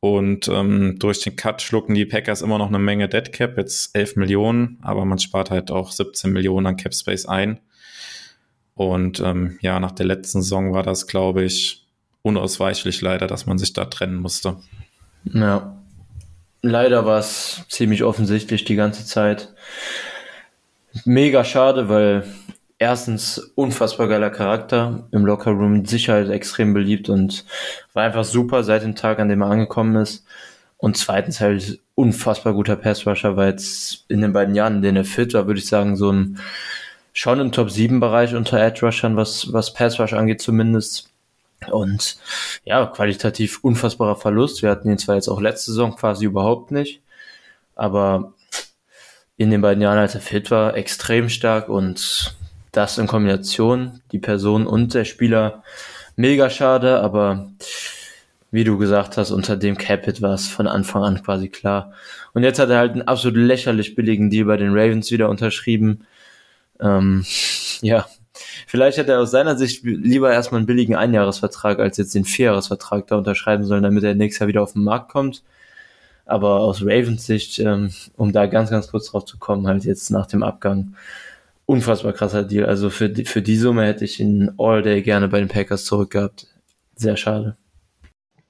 Und ähm, durch den Cut schlucken die Packers immer noch eine Menge Dead Cap, jetzt 11 Millionen, aber man spart halt auch 17 Millionen an Cap Space ein. Und ähm, ja, nach der letzten Saison war das, glaube ich, unausweichlich leider, dass man sich da trennen musste. Ja, leider war es ziemlich offensichtlich die ganze Zeit. Mega schade, weil erstens unfassbar geiler Charakter, im Lockerroom mit Sicherheit extrem beliebt und war einfach super seit dem Tag, an dem er angekommen ist. Und zweitens halt unfassbar guter Passrusher, weil jetzt in den beiden Jahren, in denen er fit war, würde ich sagen, so ein schon im Top 7 Bereich unter Edge Rushern, was, was Passrush angeht zumindest. Und ja, qualitativ unfassbarer Verlust. Wir hatten ihn zwar jetzt auch letzte Saison quasi überhaupt nicht, aber in den beiden Jahren, als er fit war, extrem stark und das in Kombination, die Person und der Spieler, mega schade, aber wie du gesagt hast, unter dem Capit war es von Anfang an quasi klar. Und jetzt hat er halt einen absolut lächerlich billigen Deal bei den Ravens wieder unterschrieben. Ähm, ja, vielleicht hätte er aus seiner Sicht lieber erstmal einen billigen Einjahresvertrag als jetzt den Vierjahresvertrag da unterschreiben sollen, damit er nächstes Jahr wieder auf den Markt kommt. Aber aus Ravens Sicht, ähm, um da ganz, ganz kurz drauf zu kommen, halt jetzt nach dem Abgang, unfassbar krasser Deal. Also für die, für die Summe hätte ich ihn all day gerne bei den Packers zurückgehabt. Sehr schade.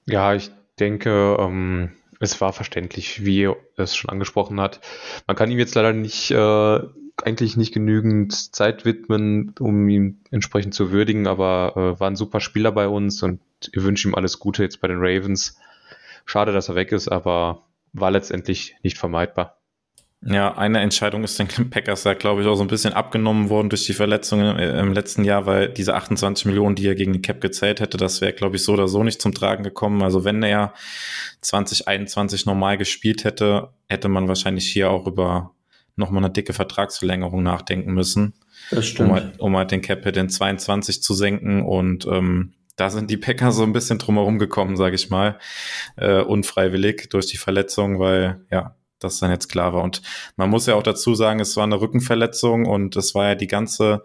Ja, ich denke, ähm, es war verständlich, wie er es schon angesprochen hat. Man kann ihm jetzt leider nicht, äh, eigentlich nicht genügend Zeit widmen, um ihn entsprechend zu würdigen, aber äh, war ein super Spieler bei uns und ich wünsche ihm alles Gute jetzt bei den Ravens. Schade, dass er weg ist, aber war letztendlich nicht vermeidbar. Ja, eine Entscheidung ist den Packers ja, glaube ich, auch so ein bisschen abgenommen worden durch die Verletzungen im letzten Jahr, weil diese 28 Millionen, die er gegen die Cap gezählt hätte, das wäre, glaube ich, so oder so nicht zum Tragen gekommen. Also wenn er 2021 normal gespielt hätte, hätte man wahrscheinlich hier auch über nochmal eine dicke Vertragsverlängerung nachdenken müssen. Das stimmt. Um halt, um halt den Cap in 22 zu senken und ähm, da sind die Packers so ein bisschen drumherum gekommen, sage ich mal, äh, unfreiwillig durch die Verletzung, weil ja, das dann jetzt klar war. Und man muss ja auch dazu sagen, es war eine Rückenverletzung und es war ja die ganze,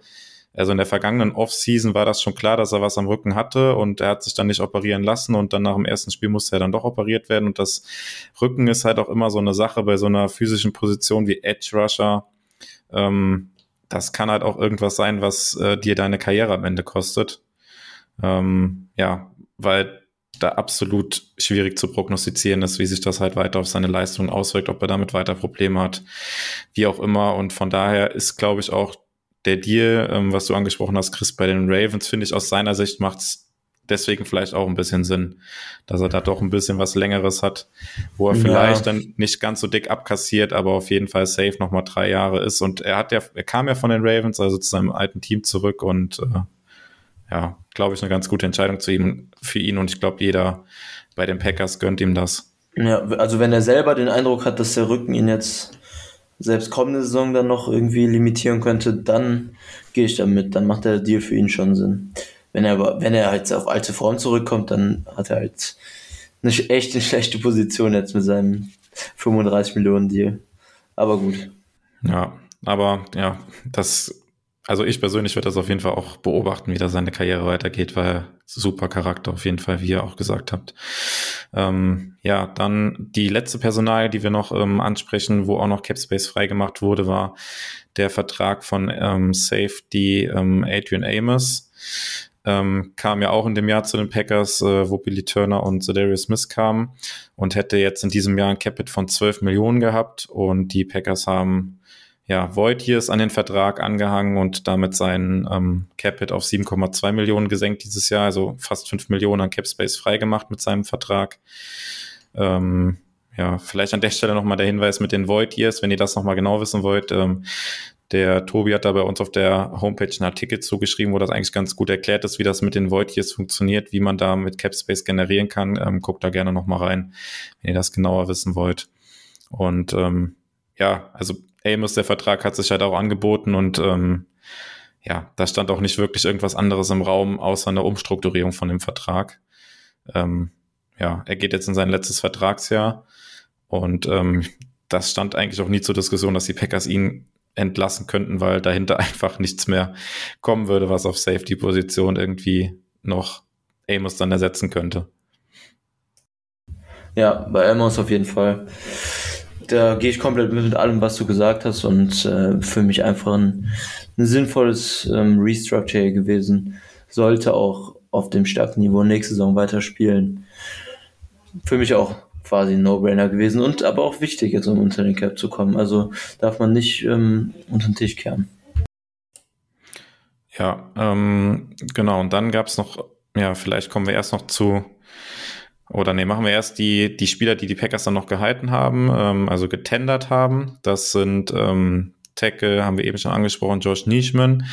also in der vergangenen Offseason war das schon klar, dass er was am Rücken hatte und er hat sich dann nicht operieren lassen und dann nach dem ersten Spiel musste er dann doch operiert werden und das Rücken ist halt auch immer so eine Sache bei so einer physischen Position wie Edge Rusher. Ähm, das kann halt auch irgendwas sein, was äh, dir deine Karriere am Ende kostet. Ähm, ja, weil da absolut schwierig zu prognostizieren ist, wie sich das halt weiter auf seine Leistung auswirkt, ob er damit weiter Probleme hat, wie auch immer. Und von daher ist, glaube ich, auch der Deal, ähm, was du angesprochen hast, Chris, bei den Ravens, finde ich aus seiner Sicht macht es deswegen vielleicht auch ein bisschen Sinn, dass er da doch ein bisschen was Längeres hat, wo er ja. vielleicht dann nicht ganz so dick abkassiert, aber auf jeden Fall safe nochmal drei Jahre ist. Und er hat ja, er kam ja von den Ravens, also zu seinem alten Team zurück und äh, ja, glaube ich, eine ganz gute Entscheidung zu ihm, für ihn und ich glaube, jeder bei den Packers gönnt ihm das. Ja, also wenn er selber den Eindruck hat, dass der Rücken ihn jetzt selbst kommende Saison dann noch irgendwie limitieren könnte, dann gehe ich damit, dann macht der Deal für ihn schon Sinn. Wenn er aber, wenn er halt auf alte Form zurückkommt, dann hat er halt eine echt eine schlechte Position jetzt mit seinem 35 Millionen Deal. Aber gut. Ja, aber ja, das also ich persönlich würde das auf jeden Fall auch beobachten, wie da seine Karriere weitergeht, weil super Charakter auf jeden Fall, wie ihr auch gesagt habt. Ähm, ja, dann die letzte Personal, die wir noch ähm, ansprechen, wo auch noch Capspace freigemacht wurde, war der Vertrag von ähm, Safety ähm, Adrian Amos. Ähm, kam ja auch in dem Jahr zu den Packers, äh, wo Billy Turner und Zedarius Smith kamen und hätte jetzt in diesem Jahr ein Capit von 12 Millionen gehabt und die Packers haben ja, Void ist an den Vertrag angehangen und damit seinen ähm, Capit auf 7,2 Millionen gesenkt dieses Jahr, also fast 5 Millionen an Capspace freigemacht mit seinem Vertrag. Ähm, ja, vielleicht an der Stelle nochmal der Hinweis mit den Void Years, wenn ihr das nochmal genau wissen wollt. Ähm, der Tobi hat da bei uns auf der Homepage einen Artikel zugeschrieben, wo das eigentlich ganz gut erklärt ist, wie das mit den Void Years funktioniert, wie man da mit Capspace generieren kann. Ähm, guckt da gerne nochmal rein, wenn ihr das genauer wissen wollt. Und ähm, ja, also Amos, der Vertrag hat sich halt auch angeboten und ähm, ja, da stand auch nicht wirklich irgendwas anderes im Raum, außer eine Umstrukturierung von dem Vertrag. Ähm, ja, er geht jetzt in sein letztes Vertragsjahr und ähm, das stand eigentlich auch nie zur Diskussion, dass die Packers ihn entlassen könnten, weil dahinter einfach nichts mehr kommen würde, was auf Safety-Position irgendwie noch Amos dann ersetzen könnte. Ja, bei Amos auf jeden Fall da gehe ich komplett mit, allem, was du gesagt hast und äh, für mich einfach ein, ein sinnvolles ähm, Restructure gewesen. Sollte auch auf dem starken Niveau nächste Saison weiterspielen. Für mich auch quasi ein No-Brainer gewesen und aber auch wichtig, jetzt um unter den Cap zu kommen. Also darf man nicht ähm, unter den Tisch kehren. Ja, ähm, genau. Und dann gab es noch, ja, vielleicht kommen wir erst noch zu oder nee, machen wir erst die, die Spieler, die die Packers dann noch gehalten haben, ähm, also getendert haben. Das sind ähm, Tackle, haben wir eben schon angesprochen, Josh Nischman,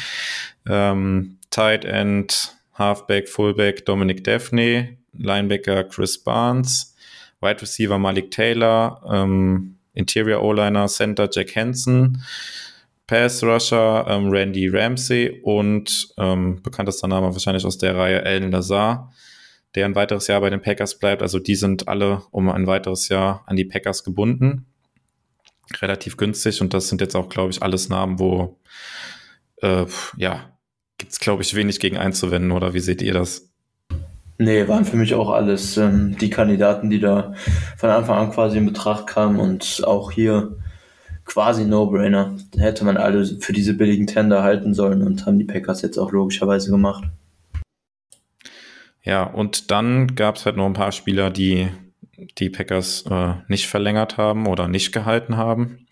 ähm, Tight End, Halfback, Fullback Dominic Daphne, Linebacker Chris Barnes, Wide Receiver Malik Taylor, ähm, Interior O-Liner Center Jack Hansen, Pass Rusher ähm, Randy Ramsey und ähm, bekanntester Name wahrscheinlich aus der Reihe Alan Lazar der ein weiteres Jahr bei den Packers bleibt. Also die sind alle um ein weiteres Jahr an die Packers gebunden. Relativ günstig und das sind jetzt auch, glaube ich, alles Namen, wo äh, ja, gibt es, glaube ich, wenig gegen einzuwenden, oder wie seht ihr das? Nee, waren für mich auch alles ähm, die Kandidaten, die da von Anfang an quasi in Betracht kamen und auch hier quasi No-Brainer. Hätte man alle für diese billigen Tender halten sollen und haben die Packers jetzt auch logischerweise gemacht. Ja, und dann gab es halt noch ein paar Spieler, die die Packers äh, nicht verlängert haben oder nicht gehalten haben.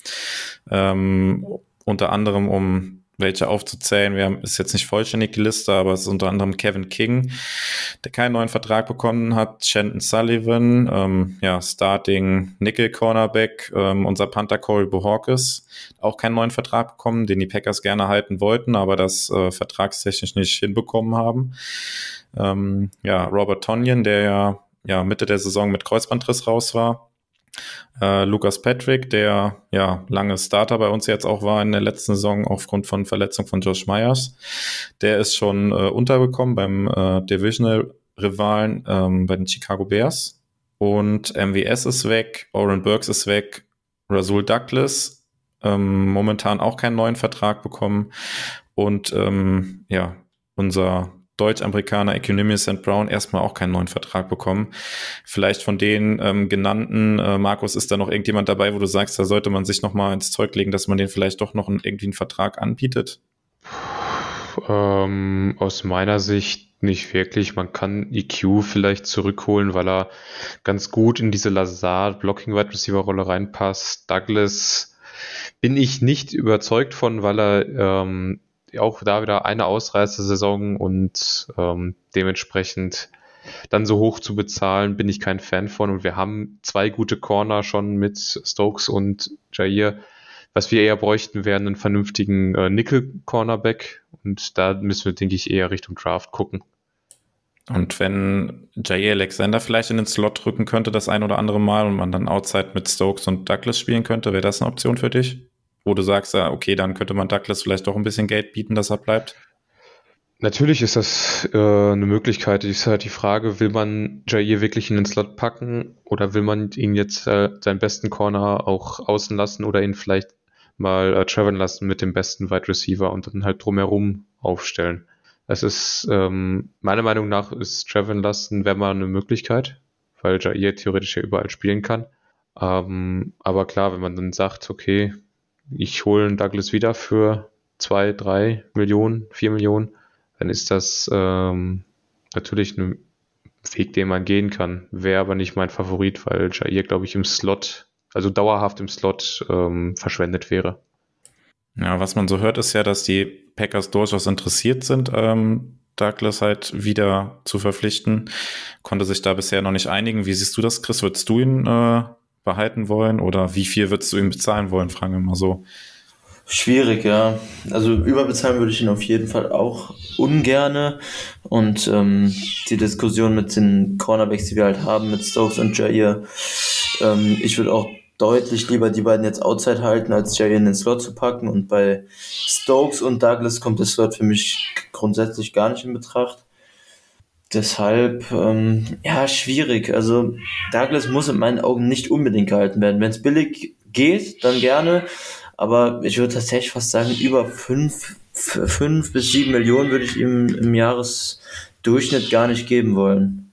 Ähm, unter anderem, um welche aufzuzählen. Wir haben, ist jetzt nicht vollständig die Liste, aber es ist unter anderem Kevin King, der keinen neuen Vertrag bekommen hat, Shenton Sullivan, ähm, ja, Starting Nickel Cornerback, ähm, unser Panther Corey Bohorkes, auch keinen neuen Vertrag bekommen, den die Packers gerne halten wollten, aber das äh, vertragstechnisch nicht hinbekommen haben. Ähm, ja, Robert Tonyan, der ja, ja Mitte der Saison mit Kreuzbandriss raus war, äh, Lukas Patrick, der ja lange Starter bei uns jetzt auch war in der letzten Saison aufgrund von Verletzung von Josh Myers, der ist schon äh, untergekommen beim äh, Divisional-Rivalen ähm, bei den Chicago Bears. Und MWS ist weg, Oren Burks ist weg, Rasul Douglas ähm, momentan auch keinen neuen Vertrag bekommen. Und ähm, ja, unser Deutsch-Amerikaner Economius St. Brown erstmal auch keinen neuen Vertrag bekommen. Vielleicht von den ähm, genannten, äh, Markus, ist da noch irgendjemand dabei, wo du sagst, da sollte man sich nochmal ins Zeug legen, dass man den vielleicht doch noch einen, irgendwie einen Vertrag anbietet? Ähm, aus meiner Sicht nicht wirklich. Man kann EQ vielleicht zurückholen, weil er ganz gut in diese Lazard Blocking Wide Receiver Rolle reinpasst. Douglas bin ich nicht überzeugt von, weil er ähm, auch da wieder eine Ausreißersaison und ähm, dementsprechend dann so hoch zu bezahlen, bin ich kein Fan von. Und wir haben zwei gute Corner schon mit Stokes und Jair. Was wir eher bräuchten, wäre einen vernünftigen äh, Nickel-Cornerback. Und da müssen wir, denke ich, eher Richtung Draft gucken. Und wenn Jair Alexander vielleicht in den Slot drücken könnte, das ein oder andere Mal, und man dann Outside mit Stokes und Douglas spielen könnte, wäre das eine Option für dich? Wo du sagst, okay, dann könnte man Douglas vielleicht doch ein bisschen Geld bieten, dass er bleibt? Natürlich ist das äh, eine Möglichkeit. Ist halt die Frage, will man Jair wirklich in den Slot packen oder will man ihn jetzt äh, seinen besten Corner auch außen lassen oder ihn vielleicht mal äh, traveln lassen mit dem besten Wide Receiver und dann halt drumherum aufstellen. Es ist, ähm, meiner Meinung nach ist traveln lassen wäre mal eine Möglichkeit, weil Jair theoretisch ja überall spielen kann. Ähm, aber klar, wenn man dann sagt, okay, ich hole einen Douglas wieder für zwei, drei Millionen, vier Millionen, dann ist das ähm, natürlich ein Weg, den man gehen kann. Wäre aber nicht mein Favorit, weil Jair, glaube ich, im Slot, also dauerhaft im Slot ähm, verschwendet wäre. Ja, was man so hört, ist ja, dass die Packers durchaus interessiert sind, ähm, Douglas halt wieder zu verpflichten. Konnte sich da bisher noch nicht einigen. Wie siehst du das, Chris? Würdest du ihn äh, behalten wollen oder wie viel würdest du ihm bezahlen wollen? Fragen wir mal so. Schwierig, ja. Also überbezahlen würde ich ihn auf jeden Fall auch ungerne. Und ähm, die Diskussion mit den Cornerbacks, die wir halt haben, mit Stokes und Jair, ähm, ich würde auch deutlich lieber die beiden jetzt outside halten, als Jair in den Slot zu packen. Und bei Stokes und Douglas kommt der Slot für mich grundsätzlich gar nicht in Betracht. Deshalb, ähm, ja, schwierig. Also Douglas muss in meinen Augen nicht unbedingt gehalten werden. Wenn es billig geht, dann gerne. Aber ich würde tatsächlich fast sagen, über fünf, fünf bis sieben Millionen würde ich ihm im Jahresdurchschnitt gar nicht geben wollen.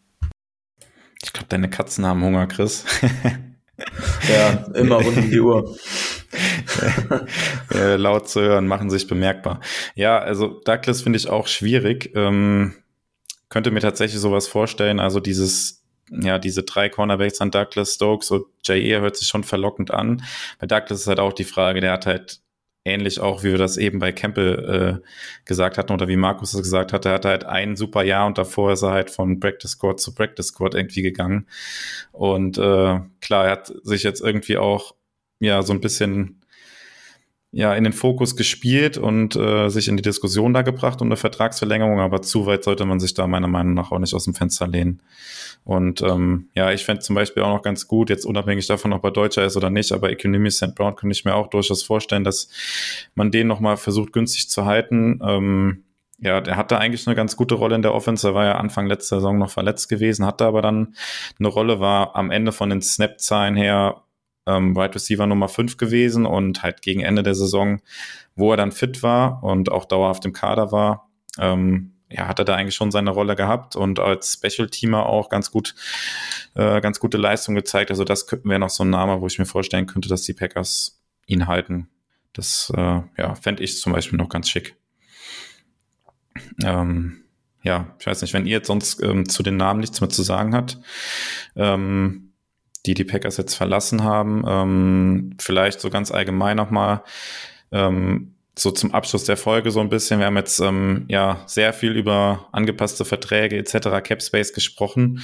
Ich glaube, deine Katzen haben Hunger, Chris. ja, immer rund um die Uhr. äh, laut zu hören, machen sich bemerkbar. Ja, also Douglas finde ich auch schwierig. Ähm, könnte mir tatsächlich sowas vorstellen. Also dieses ja, diese drei Cornerbacks an Douglas, Stokes und J.E. hört sich schon verlockend an. Bei Douglas ist halt auch die Frage, der hat halt ähnlich auch, wie wir das eben bei Campbell äh, gesagt hatten oder wie Markus es gesagt hat, er hatte halt ein super Jahr und davor ist er halt von Practice Squad zu Practice Squad irgendwie gegangen. Und äh, klar, er hat sich jetzt irgendwie auch ja so ein bisschen ja in den Fokus gespielt und äh, sich in die Diskussion da gebracht um eine Vertragsverlängerung, aber zu weit sollte man sich da meiner Meinung nach auch nicht aus dem Fenster lehnen. Und ähm, ja, ich fände zum Beispiel auch noch ganz gut, jetzt unabhängig davon, ob er Deutscher ist oder nicht, aber Economy St. Brown könnte ich mir auch durchaus vorstellen, dass man den nochmal versucht günstig zu halten. Ähm, ja, der hatte eigentlich eine ganz gute Rolle in der Offense. Er war ja Anfang letzter Saison noch verletzt gewesen, hatte aber dann eine Rolle, war am Ende von den Snap-Zahlen her ähm, Wide Receiver Nummer 5 gewesen und halt gegen Ende der Saison, wo er dann fit war und auch dauerhaft im Kader war, ähm, ja, hat er da eigentlich schon seine Rolle gehabt und als Special-Teamer auch ganz gut, äh, ganz gute Leistung gezeigt. Also das wäre noch so ein Name, wo ich mir vorstellen könnte, dass die Packers ihn halten. Das äh, ja, fände ich zum Beispiel noch ganz schick. Ähm, ja, ich weiß nicht, wenn ihr jetzt sonst ähm, zu den Namen nichts mehr zu sagen habt, ähm, die die Packers jetzt verlassen haben. Ähm, vielleicht so ganz allgemein nochmal ähm, so zum Abschluss der Folge so ein bisschen. Wir haben jetzt ähm, ja sehr viel über angepasste Verträge etc. Capspace gesprochen.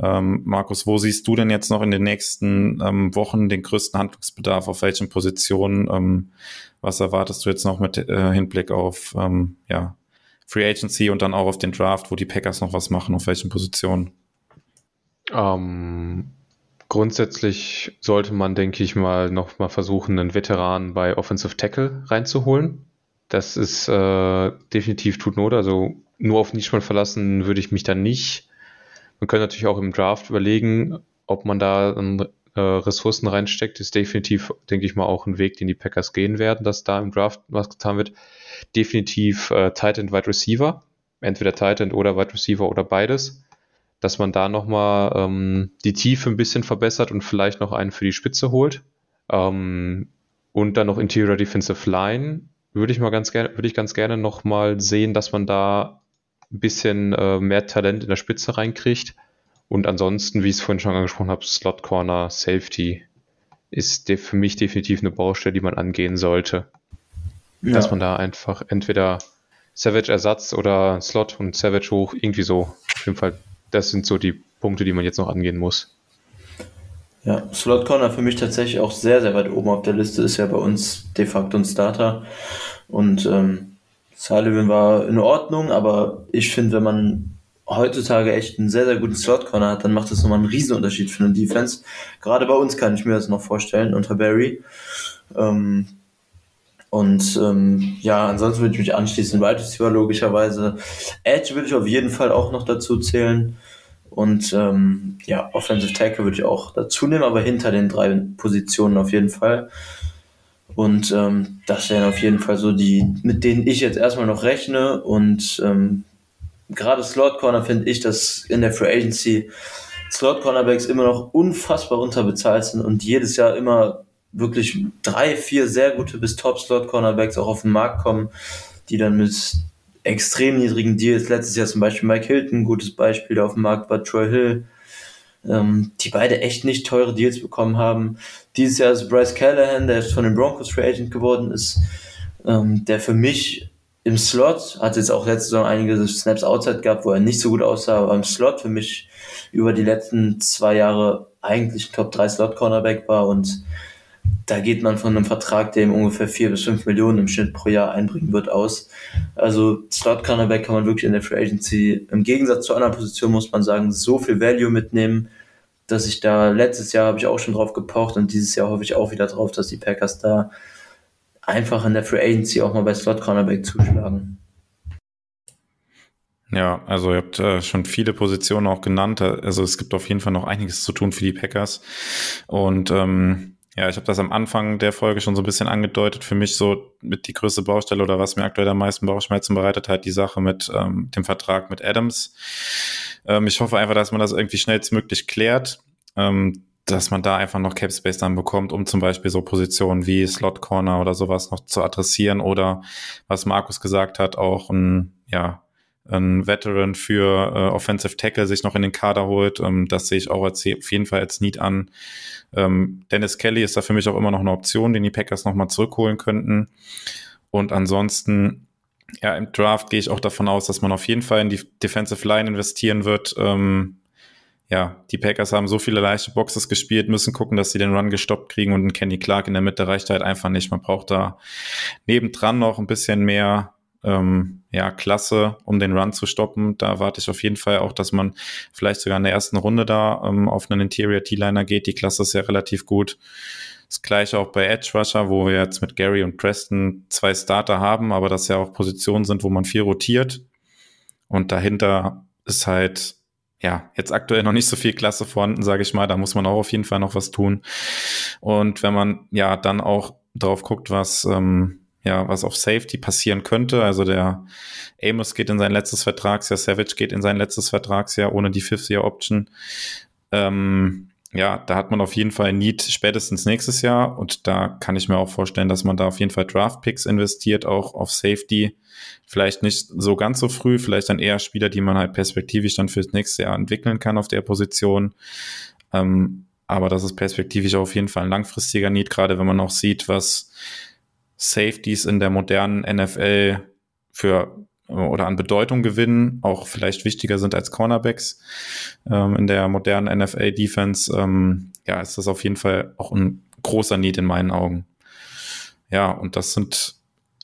Ähm, Markus, wo siehst du denn jetzt noch in den nächsten ähm, Wochen den größten Handlungsbedarf? Auf welchen Positionen? Ähm, was erwartest du jetzt noch mit äh, Hinblick auf ähm, ja, Free Agency und dann auch auf den Draft, wo die Packers noch was machen? Auf welchen Positionen? Um, Grundsätzlich sollte man, denke ich mal, noch mal versuchen, einen Veteran bei Offensive Tackle reinzuholen. Das ist äh, definitiv tut Not. Also nur auf Nischmann verlassen würde ich mich dann nicht. Man könnte natürlich auch im Draft überlegen, ob man da äh, Ressourcen reinsteckt. Ist definitiv, denke ich mal, auch ein Weg, den die Packers gehen werden, dass da im Draft was getan wird. Definitiv äh, Tight End Wide Receiver. Entweder Tight End oder Wide Receiver oder beides dass man da nochmal ähm, die Tiefe ein bisschen verbessert und vielleicht noch einen für die Spitze holt. Ähm, und dann noch Interior Defensive Line würde ich mal ganz gerne, würde ich ganz gerne nochmal sehen, dass man da ein bisschen äh, mehr Talent in der Spitze reinkriegt. Und ansonsten, wie ich es vorhin schon angesprochen habe, Slot Corner, Safety ist für mich definitiv eine Baustelle, die man angehen sollte. Ja. Dass man da einfach entweder Savage Ersatz oder Slot und Savage hoch, irgendwie so. Auf jeden Fall das sind so die Punkte, die man jetzt noch angehen muss. Ja, Slot Corner für mich tatsächlich auch sehr, sehr weit oben auf der Liste, ist ja bei uns de facto ein Starter. Und ähm, Sullivan war in Ordnung, aber ich finde, wenn man heutzutage echt einen sehr, sehr guten Slot Corner hat, dann macht das nochmal einen Riesenunterschied für eine Defense. Gerade bei uns kann ich mir das noch vorstellen, unter Barry. Ähm, und ähm, ja, ansonsten würde ich mich anschließen. Wide Receiver logischerweise. Edge würde ich auf jeden Fall auch noch dazu zählen. Und ähm, ja, Offensive Tackle würde ich auch dazu nehmen, aber hinter den drei Positionen auf jeden Fall. Und ähm, das wären auf jeden Fall so die, mit denen ich jetzt erstmal noch rechne. Und ähm, gerade Slot Corner finde ich, dass in der Free Agency Slot Cornerbacks immer noch unfassbar unterbezahlt sind und jedes Jahr immer wirklich drei, vier sehr gute bis Top Slot Cornerbacks auch auf den Markt kommen, die dann mit extrem niedrigen Deals, letztes Jahr zum Beispiel Mike Hilton, gutes Beispiel, der auf dem Markt war, Troy Hill, ähm, die beide echt nicht teure Deals bekommen haben. Dieses Jahr ist Bryce Callahan, der von den Broncos Free Agent geworden ist, ähm, der für mich im Slot, hat jetzt auch letzte Saison einige Snaps outside gehabt, wo er nicht so gut aussah, aber im Slot für mich über die letzten zwei Jahre eigentlich Top 3 Slot Cornerback war und da geht man von einem Vertrag, der ihm ungefähr vier bis fünf Millionen im Schnitt pro Jahr einbringen wird, aus. Also Slot Cornerback kann man wirklich in der Free Agency, im Gegensatz zu anderen Positionen muss man sagen, so viel Value mitnehmen, dass ich da, letztes Jahr habe ich auch schon drauf gepocht und dieses Jahr hoffe ich auch wieder drauf, dass die Packers da einfach in der Free Agency auch mal bei Slot Cornerback zuschlagen. Ja, also ihr habt äh, schon viele Positionen auch genannt. Also es gibt auf jeden Fall noch einiges zu tun für die Packers. Und ähm, ja, ich habe das am Anfang der Folge schon so ein bisschen angedeutet. Für mich so mit die größte Baustelle oder was mir aktuell am meisten Bauchschmerzen bereitet hat, die Sache mit ähm, dem Vertrag mit Adams. Ähm, ich hoffe einfach, dass man das irgendwie schnellstmöglich klärt. Ähm, dass man da einfach noch Cap Space dann bekommt, um zum Beispiel so Positionen wie Slot Corner oder sowas noch zu adressieren oder was Markus gesagt hat, auch ein, ja, ein Veteran für äh, Offensive Tackle sich noch in den Kader holt. Ähm, das sehe ich auch als, auf jeden Fall als Need an. Ähm, Dennis Kelly ist da für mich auch immer noch eine Option, den die Packers nochmal zurückholen könnten. Und ansonsten, ja, im Draft gehe ich auch davon aus, dass man auf jeden Fall in die Defensive Line investieren wird. Ähm, ja, die Packers haben so viele leichte Boxes gespielt, müssen gucken, dass sie den Run gestoppt kriegen und ein Kenny Clark in der Mitte reicht halt einfach nicht. Man braucht da nebendran noch ein bisschen mehr ähm, ja, klasse, um den Run zu stoppen. Da warte ich auf jeden Fall auch, dass man vielleicht sogar in der ersten Runde da ähm, auf einen Interior T-Liner geht. Die Klasse ist ja relativ gut. Das gleiche auch bei Edge Rusher, wo wir jetzt mit Gary und Preston zwei Starter haben, aber das ja auch Positionen sind, wo man viel rotiert. Und dahinter ist halt, ja, jetzt aktuell noch nicht so viel Klasse vorhanden, sage ich mal. Da muss man auch auf jeden Fall noch was tun. Und wenn man ja dann auch drauf guckt, was ähm, ja, was auf Safety passieren könnte. Also der Amos geht in sein letztes Vertragsjahr, Savage geht in sein letztes Vertragsjahr ohne die Fifth-Year-Option. Ähm, ja, da hat man auf jeden Fall Need spätestens nächstes Jahr und da kann ich mir auch vorstellen, dass man da auf jeden Fall Draft-Picks investiert, auch auf Safety. Vielleicht nicht so ganz so früh, vielleicht dann eher Spieler, die man halt perspektivisch dann fürs nächste Jahr entwickeln kann auf der Position. Ähm, aber das ist perspektivisch auf jeden Fall ein langfristiger Need, gerade wenn man auch sieht, was Safeties in der modernen NFL für oder an Bedeutung gewinnen, auch vielleicht wichtiger sind als Cornerbacks ähm, in der modernen NFL-Defense, ähm, ja, ist das auf jeden Fall auch ein großer Need in meinen Augen. Ja, und das sind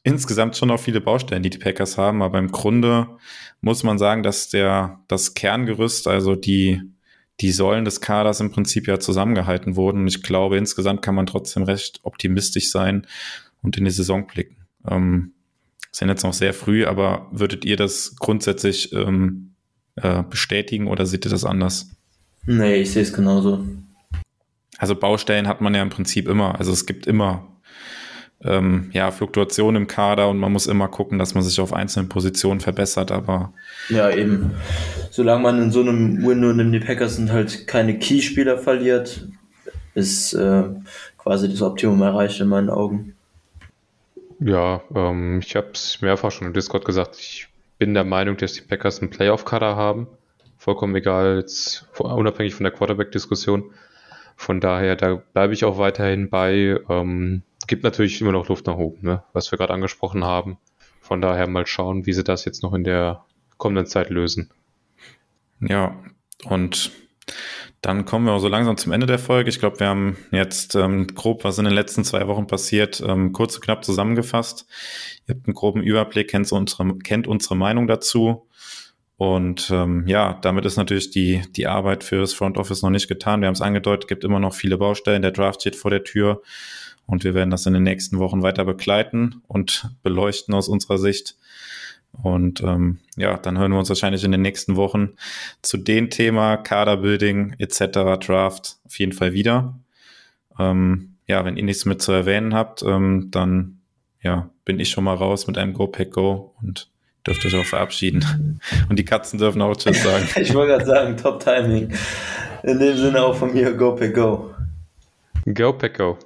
insgesamt schon noch viele Baustellen, die die Packers haben, aber im Grunde muss man sagen, dass der, das Kerngerüst, also die, die Säulen des Kaders im Prinzip ja zusammengehalten wurden. Und ich glaube, insgesamt kann man trotzdem recht optimistisch sein, und in die Saison blicken. Ähm, sind jetzt noch sehr früh, aber würdet ihr das grundsätzlich ähm, äh, bestätigen oder seht ihr das anders? Nee, ich sehe es genauso. Also Baustellen hat man ja im Prinzip immer. Also es gibt immer ähm, ja, Fluktuationen im Kader und man muss immer gucken, dass man sich auf einzelnen Positionen verbessert, aber. Ja, eben. Solange man in so einem Window in die Packers sind halt keine Keyspieler verliert, ist äh, quasi das Optimum erreicht in meinen Augen. Ja, ähm, ich habe es mehrfach schon im Discord gesagt. Ich bin der Meinung, dass die Packers einen Playoff-Kader haben. Vollkommen egal, jetzt unabhängig von der Quarterback-Diskussion. Von daher, da bleibe ich auch weiterhin bei. Ähm, gibt natürlich immer noch Luft nach oben, ne? was wir gerade angesprochen haben. Von daher mal schauen, wie sie das jetzt noch in der kommenden Zeit lösen. Ja, und dann kommen wir so langsam zum Ende der Folge. Ich glaube, wir haben jetzt ähm, grob, was in den letzten zwei Wochen passiert, ähm, kurz und knapp zusammengefasst. Ihr habt einen groben Überblick, kennt unsere, kennt unsere Meinung dazu. Und ähm, ja, damit ist natürlich die, die Arbeit für das Front Office noch nicht getan. Wir haben es angedeutet, gibt immer noch viele Baustellen. Der Draft steht vor der Tür. Und wir werden das in den nächsten Wochen weiter begleiten und beleuchten aus unserer Sicht. Und ähm, ja, dann hören wir uns wahrscheinlich in den nächsten Wochen zu dem Thema Kaderbuilding etc. Draft auf jeden Fall wieder. Ähm, ja, wenn ihr nichts mit zu erwähnen habt, ähm, dann ja, bin ich schon mal raus mit einem Go Pack Go und dürft euch auch verabschieden. Und die Katzen dürfen auch Tschüss sagen. ich wollte gerade sagen, Top Timing. In dem Sinne auch von mir, Go Pack Go. Go Pack Go.